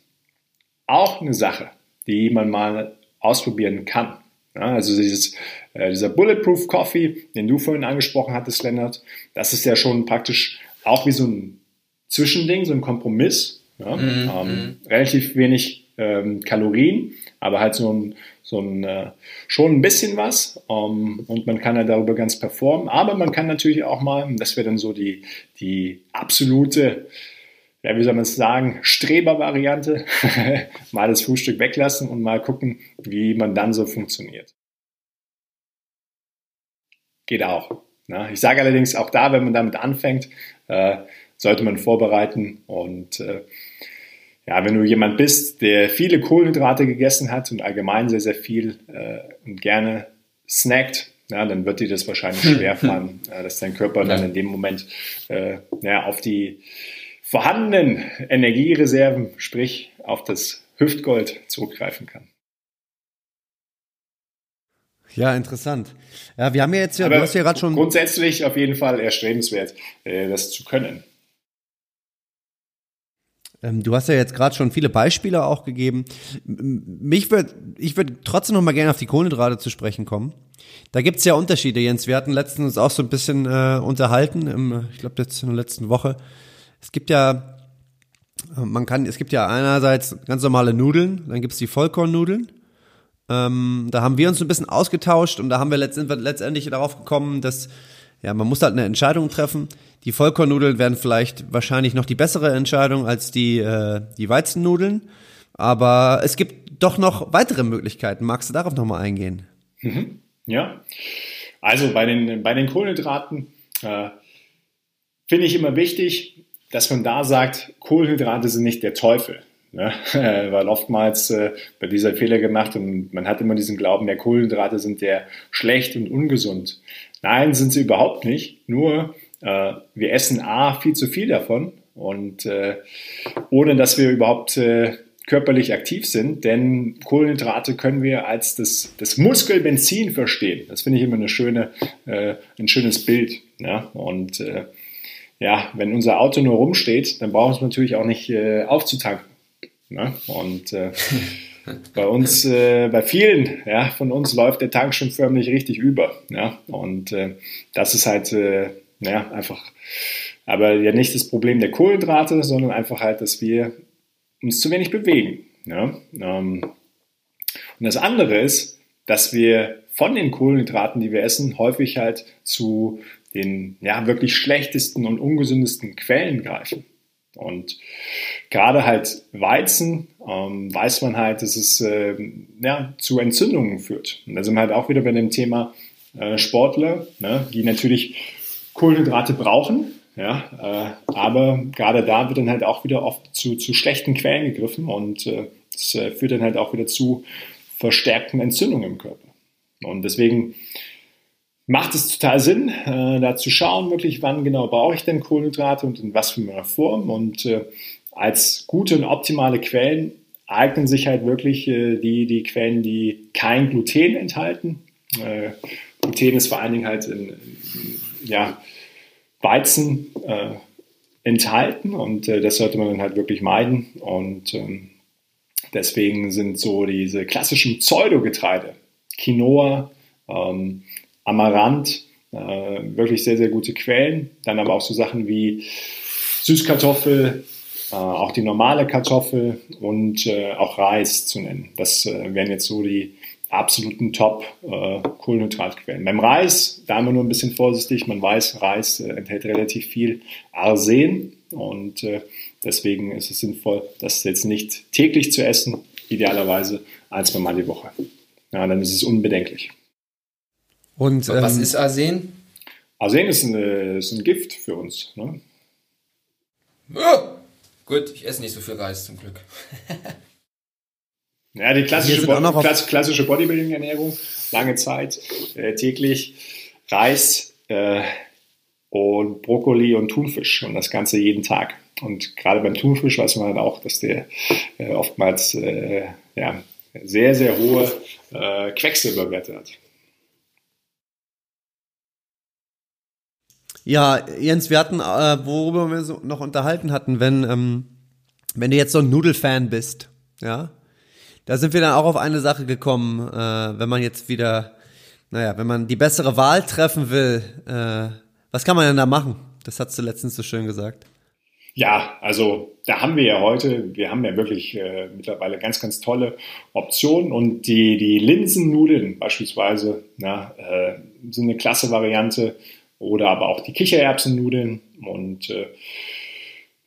Auch eine Sache, die man mal ausprobieren kann. Ja, also dieses, äh, dieser Bulletproof Coffee, den du vorhin angesprochen hattest, Lennart, das ist ja schon praktisch auch wie so ein Zwischending, so ein Kompromiss ja? Mhm. Ähm, mhm. relativ wenig ähm, Kalorien, aber halt so ein, so ein äh, schon ein bisschen was ähm, und man kann ja darüber ganz performen. Aber man kann natürlich auch mal, das wäre dann so die, die absolute, ja, wie soll man es sagen, Streber-Variante, mal das Frühstück weglassen und mal gucken, wie man dann so funktioniert. Geht auch. Ne? Ich sage allerdings auch da, wenn man damit anfängt, äh, sollte man vorbereiten und äh, ja, wenn du jemand bist, der viele Kohlenhydrate gegessen hat und allgemein sehr, sehr viel äh, und gerne snackt, ja, dann wird dir das wahrscheinlich schwerfallen, äh, dass dein Körper dann in dem Moment äh, ja, auf die vorhandenen Energiereserven, sprich auf das Hüftgold zurückgreifen kann. Ja, interessant. Ja, wir haben ja jetzt ja, Aber du hast ja gerade schon. Grundsätzlich auf jeden Fall erstrebenswert, äh, das zu können. Ähm, du hast ja jetzt gerade schon viele Beispiele auch gegeben. Mich würd, ich würde trotzdem noch mal gerne auf die Kohlenhydrate zu sprechen kommen. Da gibt's ja Unterschiede, Jens. Wir hatten letztens auch so ein bisschen äh, unterhalten, im, ich glaube jetzt in der letzten Woche. Es gibt ja, äh, man kann, es gibt ja einerseits ganz normale Nudeln, dann gibt's die Vollkornnudeln. Ähm, da haben wir uns ein bisschen ausgetauscht und da haben wir letztendlich, letztendlich darauf gekommen, dass ja, man muss halt eine Entscheidung treffen. Die Vollkornnudeln wären vielleicht wahrscheinlich noch die bessere Entscheidung als die, äh, die Weizennudeln. Aber es gibt doch noch weitere Möglichkeiten. Magst du darauf nochmal eingehen? Mhm. Ja, also bei den, bei den Kohlenhydraten äh, finde ich immer wichtig, dass man da sagt, Kohlenhydrate sind nicht der Teufel. Ne? Weil oftmals äh, bei dieser Fehler gemacht und man hat immer diesen Glauben, der Kohlenhydrate sind der schlecht und ungesund. Nein, sind sie überhaupt nicht. Nur äh, wir essen A viel zu viel davon und äh, ohne dass wir überhaupt äh, körperlich aktiv sind, denn Kohlenhydrate können wir als das, das Muskelbenzin verstehen. Das finde ich immer eine schöne, äh, ein schönes Bild. Ja? Und äh, ja, wenn unser Auto nur rumsteht, dann brauchen wir es natürlich auch nicht äh, aufzutanken. Ne? Und äh, bei uns, äh, bei vielen ja, von uns läuft der Tank schon förmlich richtig über. Ja? Und äh, das ist halt äh, ja, einfach, aber ja nicht das Problem der Kohlenhydrate, sondern einfach halt, dass wir uns zu wenig bewegen. Ja? Ähm, und das andere ist, dass wir von den Kohlenhydraten, die wir essen, häufig halt zu den ja, wirklich schlechtesten und ungesündesten Quellen greifen. Und gerade halt Weizen ähm, weiß man halt, dass es äh, ja, zu Entzündungen führt. Und da sind wir halt auch wieder bei dem Thema äh, Sportler, ne, die natürlich Kohlenhydrate brauchen, ja, äh, aber gerade da wird dann halt auch wieder oft zu, zu schlechten Quellen gegriffen und äh, das äh, führt dann halt auch wieder zu verstärkten Entzündungen im Körper. Und deswegen macht es total Sinn, äh, da zu schauen, wirklich, wann genau brauche ich denn Kohlenhydrate und in was für einer Form. Und äh, als gute und optimale Quellen eignen sich halt wirklich äh, die, die Quellen, die kein Gluten enthalten. Äh, Gluten ist vor allen Dingen halt in, in ja, Weizen äh, enthalten und äh, das sollte man dann halt wirklich meiden. Und ähm, deswegen sind so diese klassischen Pseudogetreide, Quinoa, ähm, Amaranth, äh, wirklich sehr, sehr gute Quellen. Dann aber auch so Sachen wie Süßkartoffel, äh, auch die normale Kartoffel und äh, auch Reis zu nennen. Das äh, wären jetzt so die, absoluten Top äh, Kohlenhydratquellen. Beim Reis, da immer nur ein bisschen vorsichtig. Man weiß, Reis äh, enthält relativ viel Arsen und äh, deswegen ist es sinnvoll, das jetzt nicht täglich zu essen, idealerweise ein, zwei Mal die Woche. Ja, dann ist es unbedenklich. Und ähm, was ist Arsen? Arsen ist, eine, ist ein Gift für uns. Ne? Oh, gut, ich esse nicht so viel Reis zum Glück. Ja, die klassische, Bo klass klassische Bodybuilding-Ernährung, lange Zeit, äh, täglich Reis äh, und Brokkoli und Thunfisch und das Ganze jeden Tag. Und gerade beim Thunfisch weiß man dann auch, dass der äh, oftmals äh, ja, sehr, sehr hohe äh, Quecksilberwerte hat. Ja, Jens, wir hatten, äh, worüber wir so noch unterhalten hatten, wenn, ähm, wenn du jetzt so ein Nudelfan bist, ja, da sind wir dann auch auf eine Sache gekommen, äh, wenn man jetzt wieder, naja, wenn man die bessere Wahl treffen will, äh, was kann man denn da machen? Das hast du letztens so schön gesagt. Ja, also da haben wir ja heute, wir haben ja wirklich äh, mittlerweile ganz, ganz tolle Optionen und die, die Linsennudeln beispielsweise na, äh, sind eine klasse Variante oder aber auch die Kichererbsennudeln und äh,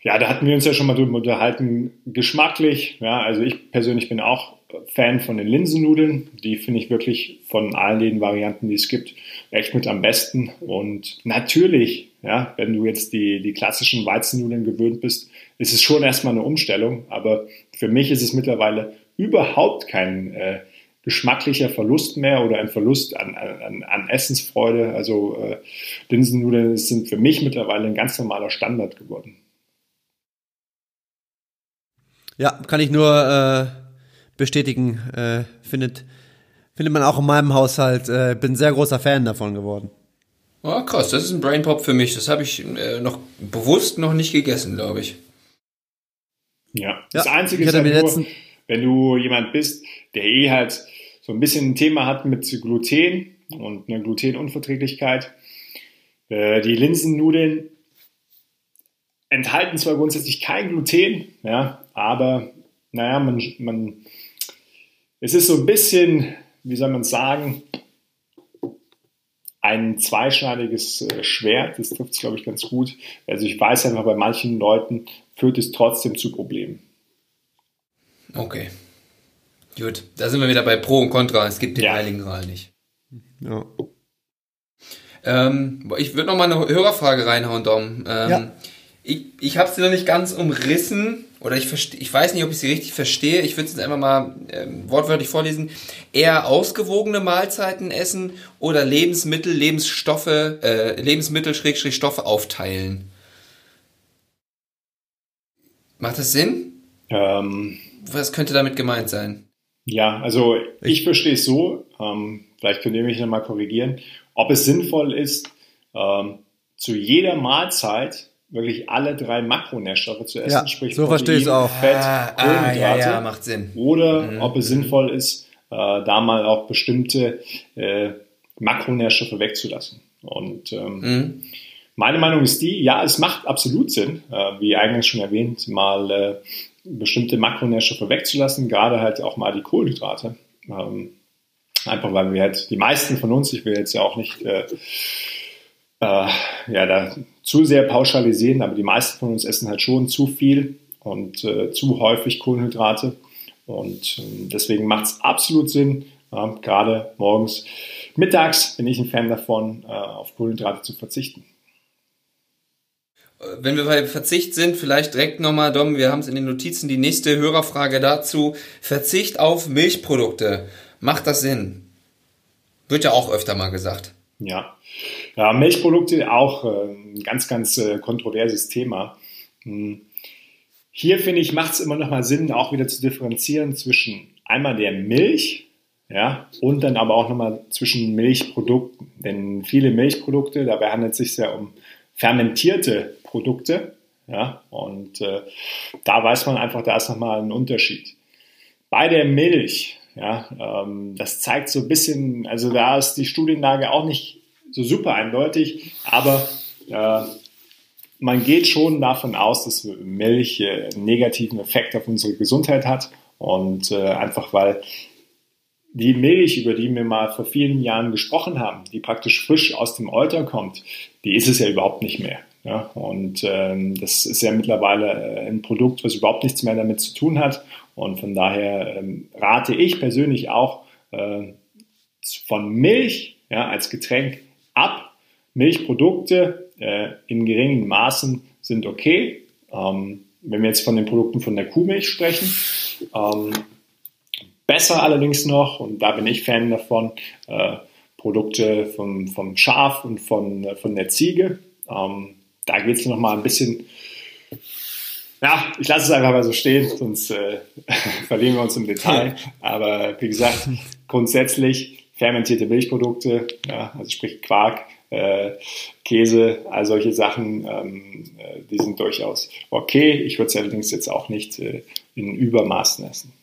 ja, da hatten wir uns ja schon mal drüber unterhalten, geschmacklich. Ja, also ich persönlich bin auch Fan von den Linsennudeln. Die finde ich wirklich von all den Varianten, die es gibt, echt mit am besten. Und natürlich, ja, wenn du jetzt die, die klassischen Weizennudeln gewöhnt bist, ist es schon erstmal eine Umstellung. Aber für mich ist es mittlerweile überhaupt kein äh, geschmacklicher Verlust mehr oder ein Verlust an, an, an Essensfreude. Also äh, Linsennudeln sind für mich mittlerweile ein ganz normaler Standard geworden. Ja, kann ich nur äh, bestätigen. Äh, findet, findet man auch in meinem Haushalt. Äh, bin sehr großer Fan davon geworden. Oh, krass, das ist ein Brain Pop für mich. Das habe ich äh, noch bewusst noch nicht gegessen, glaube ich. Ja, das ja, Einzige ist halt nur, wenn du jemand bist, der eh halt so ein bisschen ein Thema hat mit Gluten und eine Glutenunverträglichkeit. Äh, die Linsennudeln enthalten zwar grundsätzlich kein Gluten, ja, aber naja, man, man, es ist so ein bisschen, wie soll man sagen, ein zweischneidiges äh, Schwert. Das trifft es, glaube ich, ganz gut. Also ich weiß einfach, bei manchen Leuten führt es trotzdem zu Problemen. Okay. Gut, da sind wir wieder bei Pro und Contra. Es gibt den ja. Heiligen Gral nicht. Ja. Ähm, ich würde noch mal eine Hörerfrage reinhauen, Dom. Ähm, ja. Ich, ich habe sie noch nicht ganz umrissen oder ich ich weiß nicht, ob ich sie richtig verstehe. Ich würde es jetzt einfach mal ähm, wortwörtlich vorlesen. Eher ausgewogene Mahlzeiten essen oder Lebensmittel, Lebensstoffe, äh, Lebensmittel, Schrägstrich Stoffe aufteilen. Macht das Sinn? Ähm, Was könnte damit gemeint sein? Ja, also ich verstehe es so, ähm, vielleicht könnt ihr mich nochmal korrigieren, ob es sinnvoll ist, ähm, zu jeder Mahlzeit wirklich alle drei Makronährstoffe zu essen, ja, sprich so verstehe ich auch. Fett, ah, Kohlenhydrate. Ah, ja, ja, macht Sinn. Oder mhm. ob es sinnvoll ist, äh, da mal auch bestimmte äh, Makronährstoffe wegzulassen. Und ähm, mhm. meine Meinung ist die, ja, es macht absolut Sinn, äh, wie eingangs schon erwähnt, mal äh, bestimmte Makronährstoffe wegzulassen, gerade halt auch mal die Kohlenhydrate. Ähm, einfach weil wir halt, die meisten von uns, ich will jetzt ja auch nicht äh, äh, ja, da zu sehr pauschalisieren, aber die meisten von uns essen halt schon zu viel und äh, zu häufig Kohlenhydrate. Und äh, deswegen macht es absolut Sinn, äh, gerade morgens, mittags bin ich ein Fan davon, äh, auf Kohlenhydrate zu verzichten. Wenn wir bei Verzicht sind, vielleicht direkt nochmal, Dom, wir haben es in den Notizen, die nächste Hörerfrage dazu. Verzicht auf Milchprodukte. Macht das Sinn? Wird ja auch öfter mal gesagt. Ja, ja, Milchprodukte auch äh, ein ganz, ganz äh, kontroverses Thema. Hm. Hier finde ich, macht es immer noch mal Sinn, auch wieder zu differenzieren zwischen einmal der Milch, ja, und dann aber auch nochmal zwischen Milchprodukten. Denn viele Milchprodukte, dabei handelt es sich ja um fermentierte Produkte, ja, und äh, da weiß man einfach, da ist nochmal ein Unterschied. Bei der Milch, ja, ähm, das zeigt so ein bisschen, also da ist die Studienlage auch nicht so super eindeutig, aber äh, man geht schon davon aus, dass Milch äh, einen negativen Effekt auf unsere Gesundheit hat und äh, einfach weil die Milch, über die wir mal vor vielen Jahren gesprochen haben, die praktisch frisch aus dem Euter kommt, die ist es ja überhaupt nicht mehr. Ja, und ähm, das ist ja mittlerweile äh, ein Produkt, was überhaupt nichts mehr damit zu tun hat. Und von daher ähm, rate ich persönlich auch äh, von Milch ja, als Getränk ab. Milchprodukte äh, in geringen Maßen sind okay. Ähm, wenn wir jetzt von den Produkten von der Kuhmilch sprechen, ähm, Besser allerdings noch, und da bin ich Fan davon, äh, Produkte vom, vom Schaf und von, äh, von der Ziege. Ähm, da geht es nochmal ein bisschen, ja, ich lasse es einfach mal so stehen, sonst äh, verlieren wir uns im Detail. Aber wie gesagt, grundsätzlich fermentierte Milchprodukte, ja, also sprich Quark, äh, Käse, all solche Sachen, ähm, äh, die sind durchaus okay. Ich würde es allerdings jetzt auch nicht äh, in Übermaßen essen.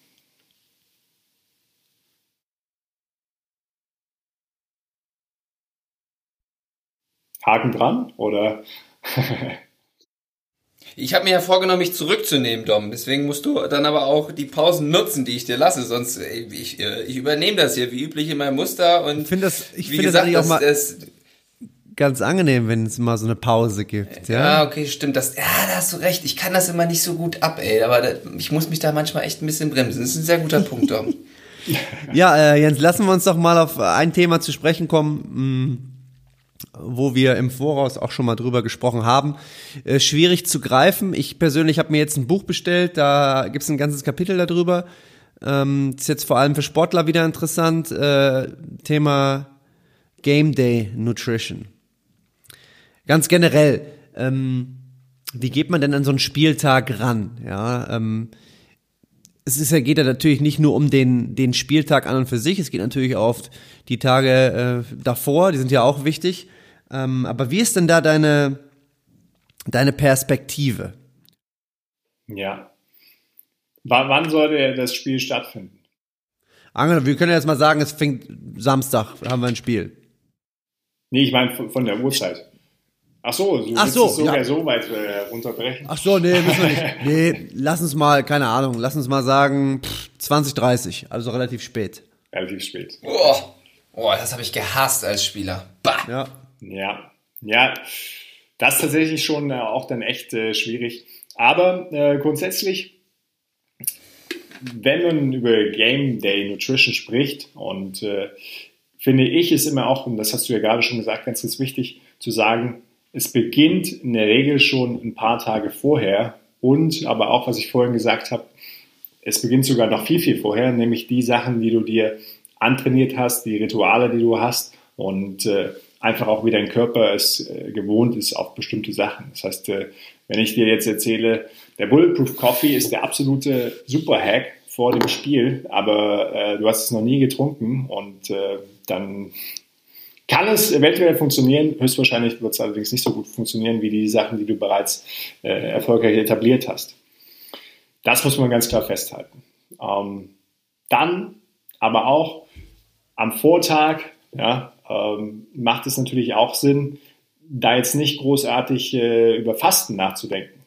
Haken dran oder? ich habe mir ja vorgenommen, mich zurückzunehmen, Dom. Deswegen musst du dann aber auch die Pausen nutzen, die ich dir lasse. Sonst ey, ich, äh, ich übernehme das hier wie üblich in meinem Muster und ich finde das, ich finde das, auch mal das, ganz angenehm, wenn es mal so eine Pause gibt. Ja, ja okay, stimmt. Das, ja, da hast du recht. Ich kann das immer nicht so gut ab, ey. Aber da, ich muss mich da manchmal echt ein bisschen bremsen. Das ist ein sehr guter Punkt, Dom. ja, äh, Jens, lassen wir uns doch mal auf ein Thema zu sprechen kommen. Hm wo wir im Voraus auch schon mal drüber gesprochen haben. Äh, schwierig zu greifen. Ich persönlich habe mir jetzt ein Buch bestellt, da gibt es ein ganzes Kapitel darüber. Ähm, ist jetzt vor allem für Sportler wieder interessant. Äh, Thema Game Day Nutrition. Ganz generell, ähm, wie geht man denn an so einen Spieltag ran? Ja, ähm, es ist ja, geht ja natürlich nicht nur um den, den Spieltag an und für sich, es geht natürlich auch oft die Tage äh, davor, die sind ja auch wichtig. Ähm, aber wie ist denn da deine, deine Perspektive? Ja. W wann sollte das Spiel stattfinden? Angel, wir können jetzt mal sagen, es fängt Samstag, haben wir ein Spiel. Nee, ich meine von, von der Uhrzeit. Ach so, du Ach so, sogar ja. so weit äh, runterbrechen. Ach so, nee, müssen wir nicht. Nee, lass uns mal, keine Ahnung, lass uns mal sagen pff, 2030, also relativ spät. Relativ spät. Oh, oh das habe ich gehasst als Spieler. Bah. Ja. Ja, ja, das ist tatsächlich schon äh, auch dann echt äh, schwierig. Aber äh, grundsätzlich, wenn man über Game Day Nutrition spricht und äh, finde ich es immer auch, und das hast du ja gerade schon gesagt, ganz, ganz wichtig zu sagen, es beginnt in der Regel schon ein paar Tage vorher und aber auch, was ich vorhin gesagt habe, es beginnt sogar noch viel, viel vorher, nämlich die Sachen, die du dir antrainiert hast, die Rituale, die du hast und äh, einfach auch wie dein Körper es äh, gewohnt ist auf bestimmte Sachen. Das heißt, äh, wenn ich dir jetzt erzähle, der Bulletproof Coffee ist der absolute Super-Hack vor dem Spiel, aber äh, du hast es noch nie getrunken und äh, dann kann es eventuell funktionieren. Höchstwahrscheinlich wird es allerdings nicht so gut funktionieren wie die Sachen, die du bereits äh, erfolgreich etabliert hast. Das muss man ganz klar festhalten. Ähm, dann aber auch am Vortag, ja, ähm, macht es natürlich auch Sinn, da jetzt nicht großartig äh, über Fasten nachzudenken.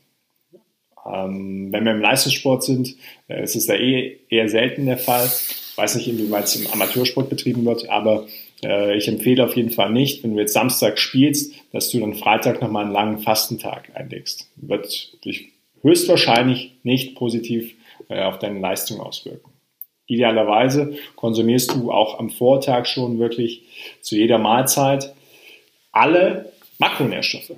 Ähm, wenn wir im Leistungssport sind, äh, ist es da eh eher selten der Fall. Ich weiß nicht, inwieweit es im Amateursport betrieben wird, aber äh, ich empfehle auf jeden Fall nicht, wenn du jetzt Samstag spielst, dass du dann Freitag nochmal einen langen Fastentag einlegst. Wird dich höchstwahrscheinlich nicht positiv äh, auf deine Leistung auswirken. Idealerweise konsumierst du auch am Vortag schon wirklich zu jeder Mahlzeit alle Makronährstoffe.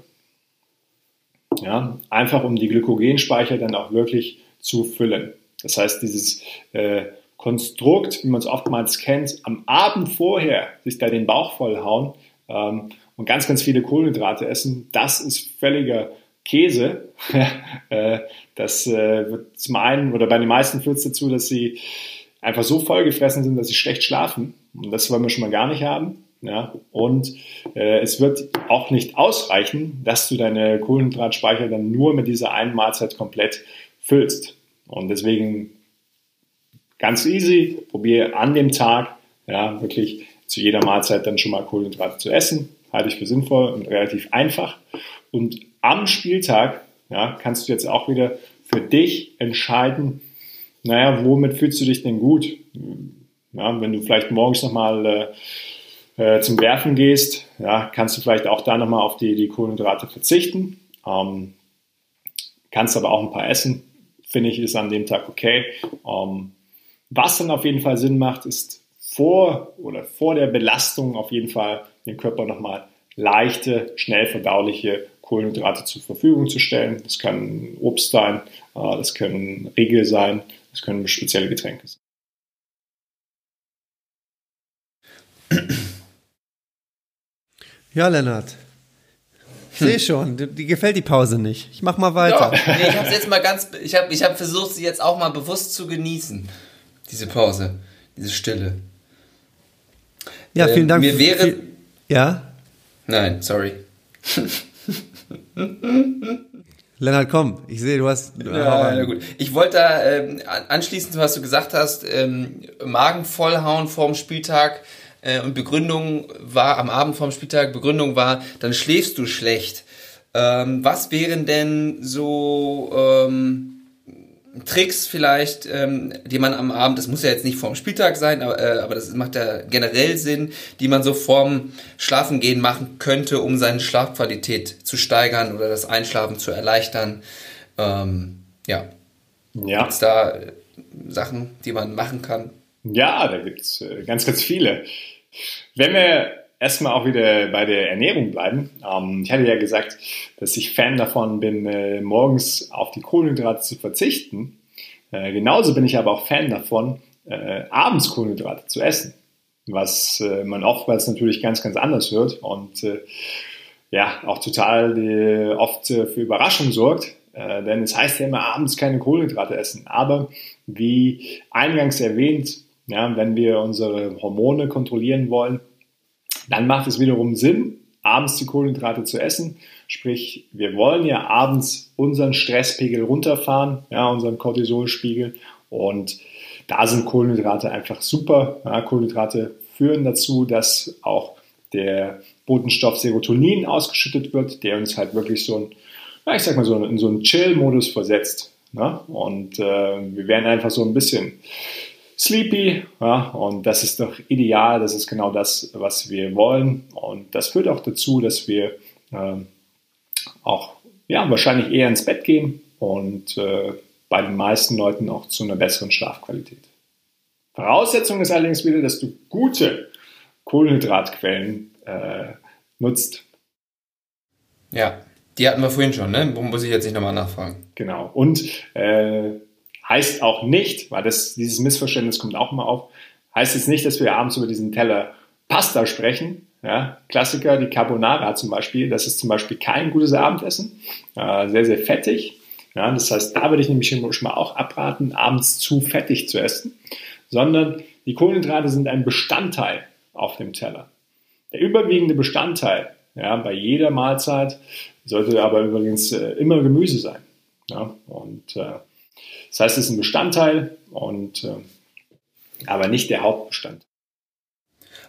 Ja, einfach um die Glykogenspeicher dann auch wirklich zu füllen. Das heißt, dieses äh, Konstrukt, wie man es oftmals kennt, am Abend vorher sich da den Bauch vollhauen ähm, und ganz, ganz viele Kohlenhydrate essen, das ist völliger Käse. äh, das äh, wird zum einen oder bei den meisten führt es dazu, dass sie einfach so vollgefressen sind, dass sie schlecht schlafen. Und das wollen wir schon mal gar nicht haben. Ja, und äh, es wird auch nicht ausreichen, dass du deine Kohlenhydratspeicher dann nur mit dieser einen Mahlzeit komplett füllst. Und deswegen ganz easy, probiere an dem Tag ja, wirklich zu jeder Mahlzeit dann schon mal Kohlenhydrate zu essen. Halte ich für sinnvoll und relativ einfach. Und am Spieltag ja, kannst du jetzt auch wieder für dich entscheiden, naja, womit fühlst du dich denn gut? Ja, wenn du vielleicht morgens nochmal äh, äh, zum Werfen gehst, ja, kannst du vielleicht auch da nochmal auf die, die Kohlenhydrate verzichten. Ähm, kannst aber auch ein paar essen, finde ich, ist an dem Tag okay. Ähm, was dann auf jeden Fall Sinn macht, ist vor oder vor der Belastung auf jeden Fall den Körper nochmal leichte, schnell verdauliche Kohlenhydrate zur Verfügung zu stellen. Das kann Obst sein, äh, das können Riegel sein, das können spezielle Getränke sein. Ja, Lennart. Ich sehe schon, die, die gefällt die Pause nicht. Ich mach mal weiter. Ja. Nee, ich habe jetzt mal ganz, ich habe ich hab versucht, sie jetzt auch mal bewusst zu genießen. Diese Pause, diese Stille. Ja, vielen Dank. Ähm, mir wäre. Viel, ja? Nein, sorry. Lennart, komm, ich sehe, du hast. Ja, ja gut. Ich wollte da ähm, anschließend, was du gesagt hast, ähm, Magen vollhauen vorm Spieltag äh, und Begründung war am Abend vorm Spieltag, Begründung war, dann schläfst du schlecht. Ähm, was wären denn so ähm, Tricks vielleicht, ähm, die man am Abend, das muss ja jetzt nicht vorm Spieltag sein, aber, äh, aber das macht ja generell Sinn, die man so vorm Schlafengehen machen könnte, um seine Schlafqualität zu steigern oder das Einschlafen zu erleichtern. Ähm, ja. ja. Gibt es da äh, Sachen, die man machen kann? Ja, da gibt es äh, ganz, ganz viele. Wenn wir erstmal auch wieder bei der Ernährung bleiben. Ähm, ich hatte ja gesagt, dass ich Fan davon bin, äh, morgens auf die Kohlenhydrate zu verzichten. Äh, genauso bin ich aber auch Fan davon, äh, abends Kohlenhydrate zu essen. Was äh, man oftmals natürlich ganz, ganz anders hört und äh, ja, auch total äh, oft für Überraschung sorgt. denn es heißt ja immer abends keine Kohlenhydrate essen. Aber wie eingangs erwähnt, ja, wenn wir unsere Hormone kontrollieren wollen, dann macht es wiederum Sinn, abends die Kohlenhydrate zu essen. Sprich, wir wollen ja abends unseren Stresspegel runterfahren, ja, unseren Cortisolspiegel. Und da sind Kohlenhydrate einfach super. Ja, Kohlenhydrate führen dazu, dass auch der Botenstoff Serotonin ausgeschüttet wird, der uns halt wirklich so ein, ja, ich sag mal so in so einen Chill-Modus versetzt. Ne? Und äh, wir werden einfach so ein bisschen sleepy. Ja, und das ist doch ideal. Das ist genau das, was wir wollen. Und das führt auch dazu, dass wir äh, auch ja, wahrscheinlich eher ins Bett gehen und äh, bei den meisten Leuten auch zu einer besseren Schlafqualität. Voraussetzung ist allerdings wieder, dass du gute Kohlenhydratquellen äh, nutzt. Ja, die hatten wir vorhin schon, ne? Muss ich jetzt nicht nochmal nachfragen. Genau. Und äh, Heißt auch nicht, weil das, dieses Missverständnis kommt auch immer auf, heißt jetzt nicht, dass wir abends über diesen Teller Pasta sprechen. Ja, Klassiker, die Carbonara zum Beispiel, das ist zum Beispiel kein gutes Abendessen, äh, sehr, sehr fettig. Ja, das heißt, da würde ich nämlich schon mal auch abraten, abends zu fettig zu essen, sondern die Kohlenhydrate sind ein Bestandteil auf dem Teller. Der überwiegende Bestandteil ja, bei jeder Mahlzeit sollte aber übrigens äh, immer Gemüse sein. Ja, und äh, das heißt, es ist ein Bestandteil und äh, aber nicht der Hauptbestand.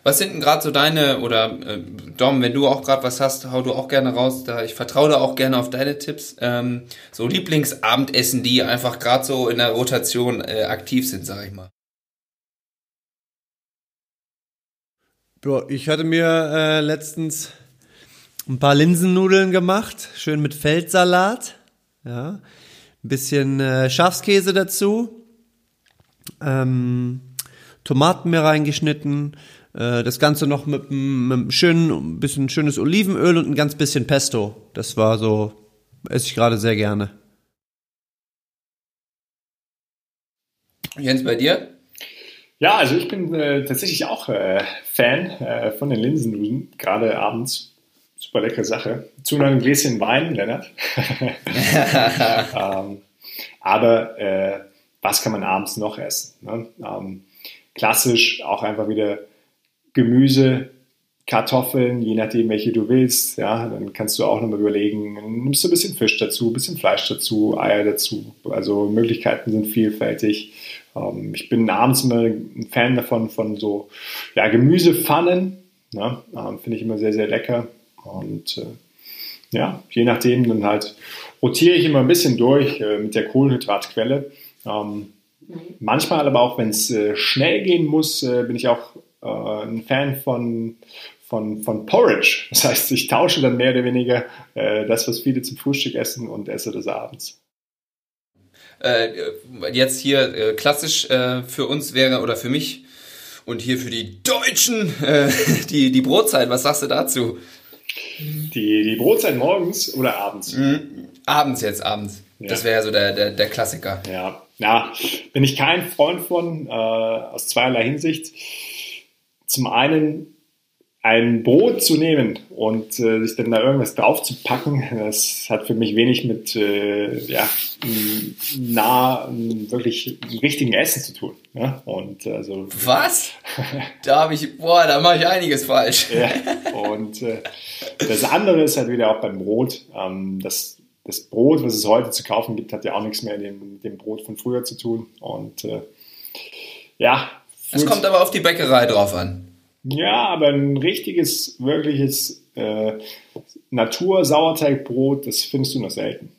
Was sind denn gerade so deine, oder äh, Dom, wenn du auch gerade was hast, hau du auch gerne raus, da ich vertraue da auch gerne auf deine Tipps. Ähm, so Lieblingsabendessen, die einfach gerade so in der Rotation äh, aktiv sind, sag ich mal. ich hatte mir äh, letztens ein paar Linsennudeln gemacht, schön mit Feldsalat. Ja, bisschen äh, Schafskäse dazu, ähm, Tomaten mir reingeschnitten, äh, das Ganze noch mit, einem schönen, bisschen schönes Olivenöl und ein ganz bisschen Pesto. Das war so, esse ich gerade sehr gerne. Jens, bei dir? Ja, also ich bin äh, tatsächlich auch äh, Fan äh, von den Linsennudeln, gerade abends. Super leckere Sache. Zu einem Gläschen Wein, Lennart. ähm, aber äh, was kann man abends noch essen? Ne? Ähm, klassisch auch einfach wieder Gemüse, Kartoffeln, je nachdem, welche du willst. Ja, dann kannst du auch nochmal überlegen, nimmst du ein bisschen Fisch dazu, ein bisschen Fleisch dazu, Eier dazu. Also Möglichkeiten sind vielfältig. Ähm, ich bin abends immer ein Fan davon, von so ja, Gemüsepfannen. Ne? Ähm, Finde ich immer sehr, sehr lecker. Und äh, ja, je nachdem dann halt rotiere ich immer ein bisschen durch äh, mit der Kohlenhydratquelle. Ähm, manchmal aber auch, wenn es äh, schnell gehen muss, äh, bin ich auch äh, ein Fan von, von, von Porridge. Das heißt, ich tausche dann mehr oder weniger äh, das, was viele zum Frühstück essen und esse das abends. Äh, jetzt hier äh, klassisch äh, für uns wäre oder für mich und hier für die Deutschen die, die Brotzeit. Was sagst du dazu? Die, die Brotzeit morgens oder abends? Mhm. Abends jetzt, abends. Ja. Das wäre ja so der, der, der Klassiker. Ja, ja, bin ich kein Freund von, äh, aus zweierlei Hinsicht. Zum einen ein Brot zu nehmen und äh, sich dann da irgendwas drauf zu packen, das hat für mich wenig mit äh, ja, nah wirklich richtigen Essen zu tun. Ja? Und also was? da habe ich, boah, da mache ich einiges falsch. ja, und äh, das andere ist halt wieder auch beim Brot. Ähm, das, das Brot, was es heute zu kaufen gibt, hat ja auch nichts mehr mit dem, dem Brot von früher zu tun. Und äh, ja. Es kommt aber auf die Bäckerei drauf an. Ja, aber ein richtiges, wirkliches äh, Natur-Sauerteigbrot, das findest du noch selten.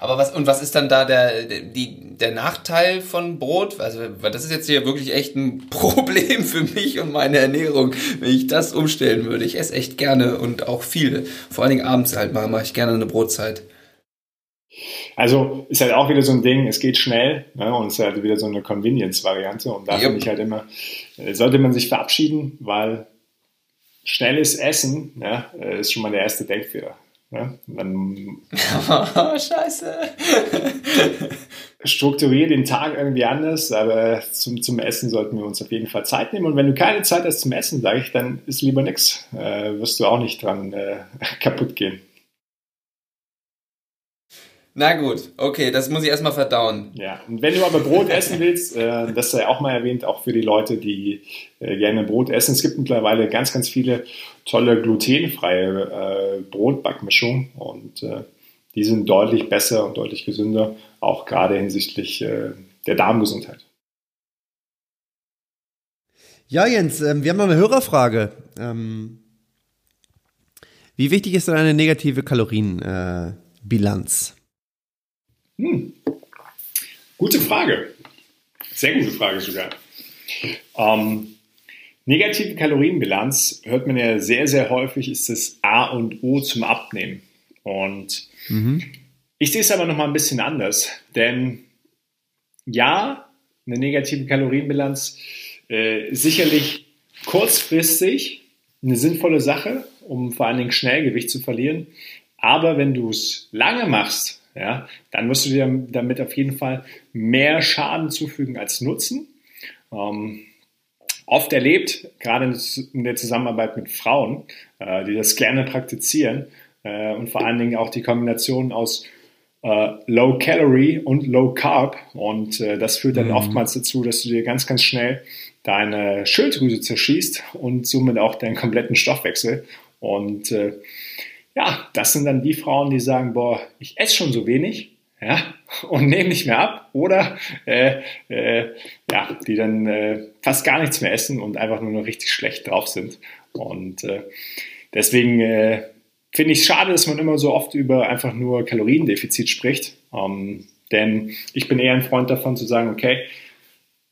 Aber was, und was ist dann da der, die, der Nachteil von Brot? Also, weil das ist jetzt hier wirklich echt ein Problem für mich und meine Ernährung, wenn ich das umstellen würde. Ich esse echt gerne und auch viel. Vor allen Dingen abends halt mal, mache ich gerne eine Brotzeit. Also ist halt auch wieder so ein Ding, es geht schnell ne, und es ist halt wieder so eine Convenience-Variante und da yep. finde ich halt immer, äh, sollte man sich verabschieden, weil schnelles Essen ja, äh, ist schon mal der erste Denkfehler. Ne? Dann Scheiße. strukturiere den Tag irgendwie anders, aber zum, zum Essen sollten wir uns auf jeden Fall Zeit nehmen. Und wenn du keine Zeit hast zum Essen, sage ich, dann ist lieber nichts. Äh, wirst du auch nicht dran äh, kaputt gehen. Na gut, okay, das muss ich erstmal verdauen. Ja, und wenn du aber Brot essen willst, äh, das sei auch mal erwähnt, auch für die Leute, die äh, gerne Brot essen. Es gibt mittlerweile ganz, ganz viele tolle glutenfreie äh, Brotbackmischungen und äh, die sind deutlich besser und deutlich gesünder, auch gerade hinsichtlich äh, der Darmgesundheit. Ja, Jens, ähm, wir haben noch eine Hörerfrage. Ähm, wie wichtig ist denn eine negative Kalorienbilanz? Hm. Gute Frage. Sehr gute Frage sogar. Ähm, negative Kalorienbilanz hört man ja sehr, sehr häufig, ist das A und O zum Abnehmen. Und mhm. ich sehe es aber nochmal ein bisschen anders, denn ja, eine negative Kalorienbilanz äh, sicherlich kurzfristig eine sinnvolle Sache, um vor allen Dingen schnell Gewicht zu verlieren. Aber wenn du es lange machst, ja, dann wirst du dir damit auf jeden Fall mehr Schaden zufügen als Nutzen. Ähm, oft erlebt, gerade in der Zusammenarbeit mit Frauen, äh, die das gerne praktizieren äh, und vor allen Dingen auch die Kombination aus äh, Low Calorie und Low Carb und äh, das führt dann mhm. oftmals dazu, dass du dir ganz, ganz schnell deine Schilddrüse zerschießt und somit auch deinen kompletten Stoffwechsel und äh, ja, das sind dann die Frauen, die sagen, boah, ich esse schon so wenig, ja, und nehme nicht mehr ab, oder äh, äh, ja, die dann äh, fast gar nichts mehr essen und einfach nur noch richtig schlecht drauf sind. Und äh, deswegen äh, finde ich es schade, dass man immer so oft über einfach nur Kaloriendefizit spricht. Ähm, denn ich bin eher ein Freund davon zu sagen, okay,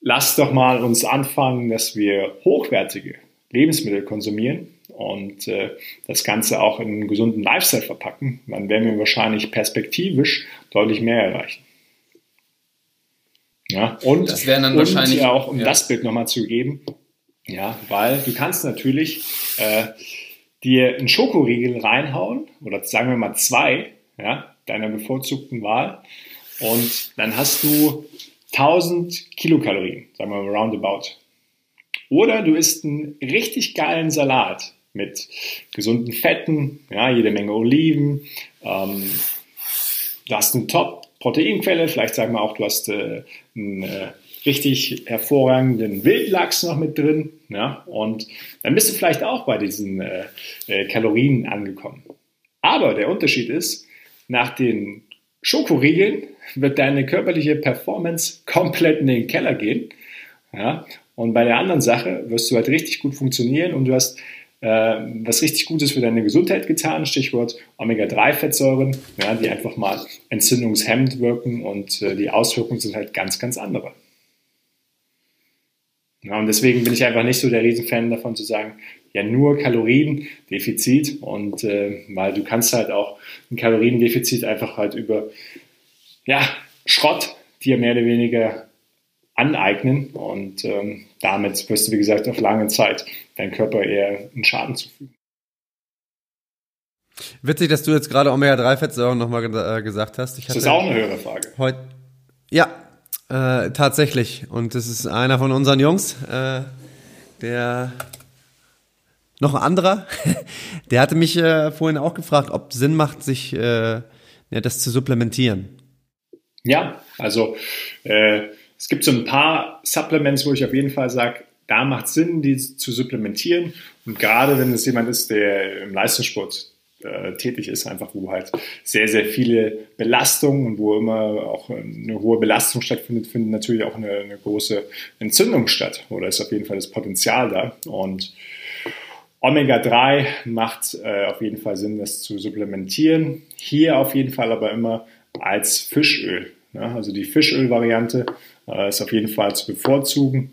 lass doch mal uns anfangen, dass wir hochwertige Lebensmittel konsumieren und äh, das Ganze auch in einen gesunden Lifestyle verpacken, dann werden wir wahrscheinlich perspektivisch deutlich mehr erreichen. Ja, und, das wären dann wahrscheinlich, ja auch um ja. das Bild nochmal zu geben, ja, weil du kannst natürlich äh, dir einen Schokoriegel reinhauen oder sagen wir mal zwei, ja, deiner bevorzugten Wahl und dann hast du 1000 Kilokalorien, sagen wir mal roundabout. Oder du isst einen richtig geilen Salat mit gesunden Fetten, ja, jede Menge Oliven. Ähm, du hast eine Top-Proteinquelle, vielleicht sagen wir auch, du hast äh, einen äh, richtig hervorragenden Wildlachs noch mit drin. Ja, und dann bist du vielleicht auch bei diesen äh, äh, Kalorien angekommen. Aber der Unterschied ist, nach den Schokoriegeln wird deine körperliche Performance komplett in den Keller gehen. Ja? Und bei der anderen Sache wirst du halt richtig gut funktionieren und du hast äh, was richtig Gutes für deine Gesundheit getan, Stichwort Omega-3-Fettsäuren, ja, die einfach mal entzündungshemmend wirken und äh, die Auswirkungen sind halt ganz, ganz andere. Ja, und deswegen bin ich einfach nicht so der Riesenfan davon zu sagen, ja nur Kaloriendefizit und äh, weil du kannst halt auch ein Kaloriendefizit einfach halt über ja, Schrott dir mehr oder weniger aneignen und ähm, damit wirst du, wie gesagt, auf lange Zeit deinem Körper eher einen Schaden zufügen. Witzig, dass du jetzt gerade Omega-3-Fettsäuren nochmal ge äh, gesagt hast. Ich das ist auch eine höhere Frage. Heut, ja, äh, tatsächlich. Und das ist einer von unseren Jungs, äh, der noch ein anderer, der hatte mich äh, vorhin auch gefragt, ob Sinn macht, sich äh, ja, das zu supplementieren. Ja, also äh, es gibt so ein paar Supplements, wo ich auf jeden Fall sage, da macht Sinn, die zu supplementieren. Und gerade wenn es jemand ist, der im Leistungssport äh, tätig ist, einfach wo halt sehr, sehr viele Belastungen und wo immer auch eine hohe Belastung stattfindet, findet natürlich auch eine, eine große Entzündung statt. Oder ist auf jeden Fall das Potenzial da. Und Omega-3 macht äh, auf jeden Fall Sinn, das zu supplementieren. Hier auf jeden Fall aber immer als Fischöl. Ja, also die Fischöl-Variante äh, ist auf jeden Fall zu bevorzugen.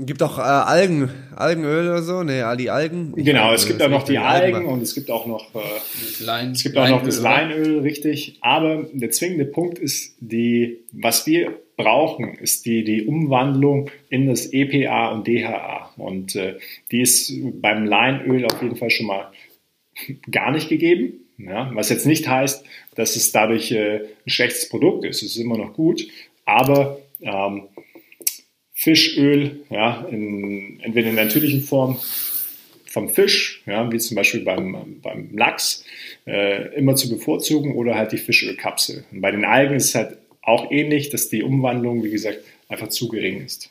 Gibt auch äh, Algen, Algenöl oder so? Nee, die Algen. Genau, es gibt auch noch die Algen und es gibt auch noch, äh, Lein, es gibt auch noch das Leinöl, richtig. Aber der zwingende Punkt ist die, was wir brauchen, ist die, die Umwandlung in das EPA und DHA. Und äh, die ist beim Leinöl auf jeden Fall schon mal gar nicht gegeben. Ja, was jetzt nicht heißt, dass es dadurch äh, ein schlechtes Produkt ist. Es ist immer noch gut, aber ähm, Fischöl, ja, in, entweder in der natürlichen Form vom Fisch, ja, wie zum Beispiel beim, beim Lachs, äh, immer zu bevorzugen oder halt die Fischölkapsel. Und bei den Algen ist es halt auch ähnlich, dass die Umwandlung, wie gesagt, einfach zu gering ist.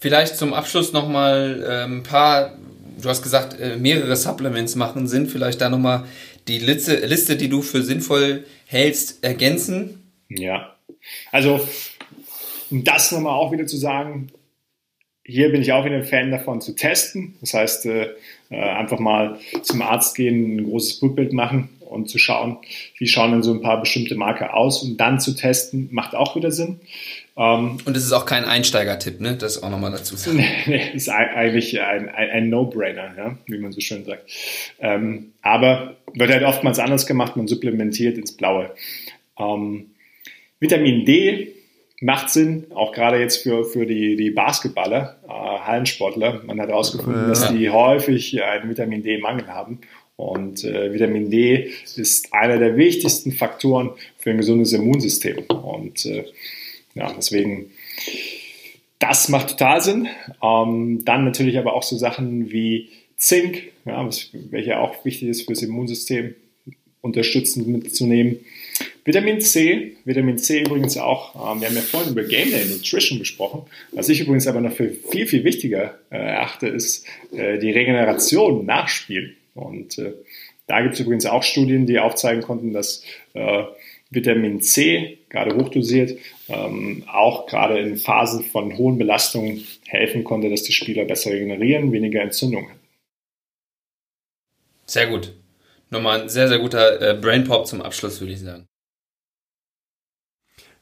Vielleicht zum Abschluss nochmal äh, ein paar, du hast gesagt, äh, mehrere Supplements machen Sinn. Vielleicht da nochmal die Liste, Liste, die du für sinnvoll hältst, ergänzen. Ja, also um das nochmal auch wieder zu sagen, hier bin ich auch wieder ein Fan davon zu testen. Das heißt, äh, äh, einfach mal zum Arzt gehen, ein großes Blutbild machen und zu schauen, wie schauen denn so ein paar bestimmte Marker aus und dann zu testen, macht auch wieder Sinn. Ähm, und es ist auch kein Einsteigertipp, ne? Das auch nochmal dazu sagen. nee, ist eigentlich ein, ein, ein No-Brainer, ja? wie man so schön sagt. Ähm, aber wird halt oftmals anders gemacht, man supplementiert ins Blaue. Ähm, Vitamin D macht Sinn, auch gerade jetzt für, für die, die Basketballer, äh, Hallensportler. Man hat herausgefunden, ja. dass die häufig einen Vitamin D-Mangel haben. Und äh, Vitamin D ist einer der wichtigsten Faktoren für ein gesundes Immunsystem. Und äh, ja, deswegen, das macht total Sinn. Ähm, dann natürlich aber auch so Sachen wie Zink, ja, was, welche auch wichtig ist fürs Immunsystem, unterstützend mitzunehmen. Vitamin C, Vitamin C übrigens auch, ähm, wir haben ja vorhin über Game Day Nutrition gesprochen. Was ich übrigens aber noch für viel, viel wichtiger äh, erachte, ist äh, die Regeneration nach Spiel. Und äh, da gibt es übrigens auch Studien, die aufzeigen konnten, dass äh, Vitamin C, gerade hochdosiert, ähm, auch gerade in Phasen von hohen Belastungen helfen konnte, dass die Spieler besser regenerieren, weniger Entzündungen hatten. Sehr gut. Nochmal ein sehr, sehr guter äh, Brain Pop zum Abschluss, würde ich sagen.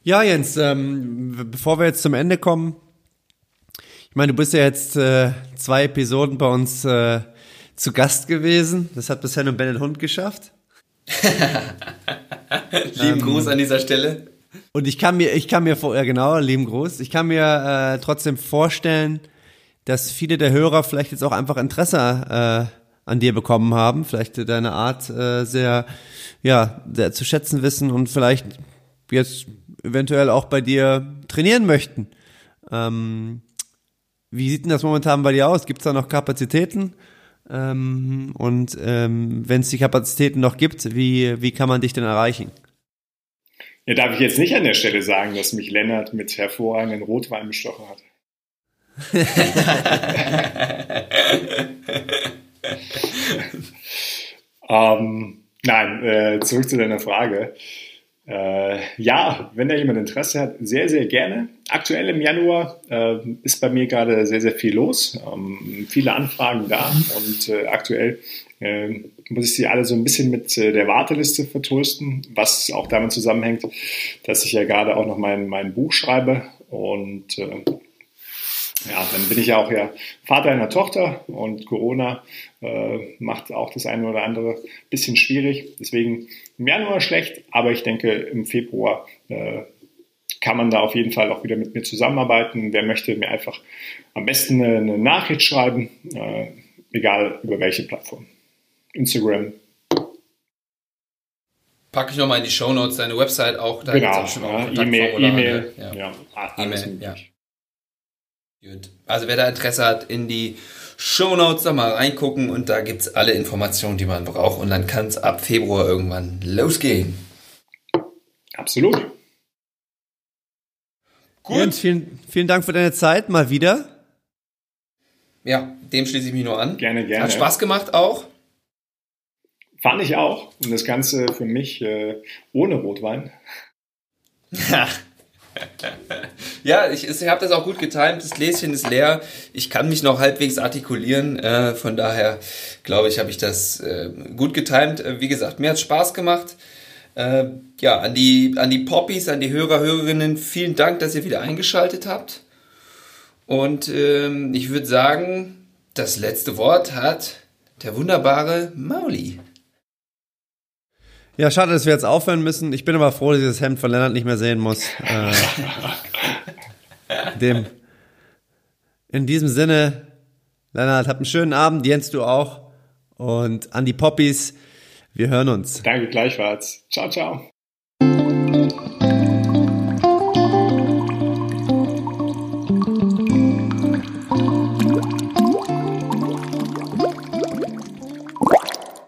Ja, Jens, ähm, bevor wir jetzt zum Ende kommen, ich meine, du bist ja jetzt äh, zwei Episoden bei uns äh, zu Gast gewesen. Das hat bisher nur Bennett Hund geschafft. lieben ähm, Gruß an dieser Stelle. Und ich kann mir, ich kann mir vor, ja genau, lieben Gruß. Ich kann mir äh, trotzdem vorstellen, dass viele der Hörer vielleicht jetzt auch einfach Interesse äh, an dir bekommen haben, vielleicht deine Art äh, sehr, ja, sehr zu schätzen wissen und vielleicht jetzt eventuell auch bei dir trainieren möchten. Ähm, wie sieht denn das momentan bei dir aus? Gibt es da noch Kapazitäten? Ähm, und ähm, wenn es die Kapazitäten noch gibt, wie, wie kann man dich denn erreichen? Ja, darf ich jetzt nicht an der Stelle sagen, dass mich Lennart mit hervorragenden Rotwein bestochen hat. ähm, nein, äh, zurück zu deiner Frage. Äh, ja, wenn da jemand Interesse hat, sehr, sehr gerne. Aktuell im Januar äh, ist bei mir gerade sehr, sehr viel los. Ähm, viele Anfragen da und äh, aktuell äh, muss ich sie alle so ein bisschen mit äh, der Warteliste vertrösten, was auch damit zusammenhängt, dass ich ja gerade auch noch mein, mein Buch schreibe und äh, ja, dann bin ich ja auch ja Vater einer Tochter und Corona äh, macht auch das eine oder andere bisschen schwierig. Deswegen im Januar schlecht, aber ich denke im Februar äh, kann man da auf jeden Fall auch wieder mit mir zusammenarbeiten. Wer möchte, mir einfach am besten eine, eine Nachricht schreiben, äh, egal über welche Plattform. Instagram. Packe ich nochmal in die Show Notes deine Website auch. Da genau, auch schon ja, E-Mail, E-Mail, ja, ja, E-Mail, ja. Gut. Also wer da Interesse hat, in die Show Notes da mal reingucken und da gibt es alle Informationen, die man braucht und dann kann es ab Februar irgendwann losgehen. Absolut. Gut. Jens, vielen, vielen Dank für deine Zeit mal wieder. Ja, dem schließe ich mich nur an. Gerne, gerne. Hat Spaß gemacht auch. Fand ich auch. Und das Ganze für mich äh, ohne Rotwein. ja, ich, ich habe das auch gut getimt. Das Gläschen ist leer. Ich kann mich noch halbwegs artikulieren. Äh, von daher glaube ich, habe ich das äh, gut getimt. Äh, wie gesagt, mir hat Spaß gemacht. Äh, ja, an die, an die Poppies, an die Hörer, Hörerinnen, vielen Dank, dass ihr wieder eingeschaltet habt. Und ähm, ich würde sagen, das letzte Wort hat der wunderbare Mauli. Ja, schade, dass wir jetzt aufhören müssen. Ich bin aber froh, dass ich das Hemd von Lennart nicht mehr sehen muss. Äh, dem, in diesem Sinne, Lennart, habt einen schönen Abend, Jens, du auch. Und an die Poppies, wir hören uns. Danke gleichfalls. Ciao, ciao.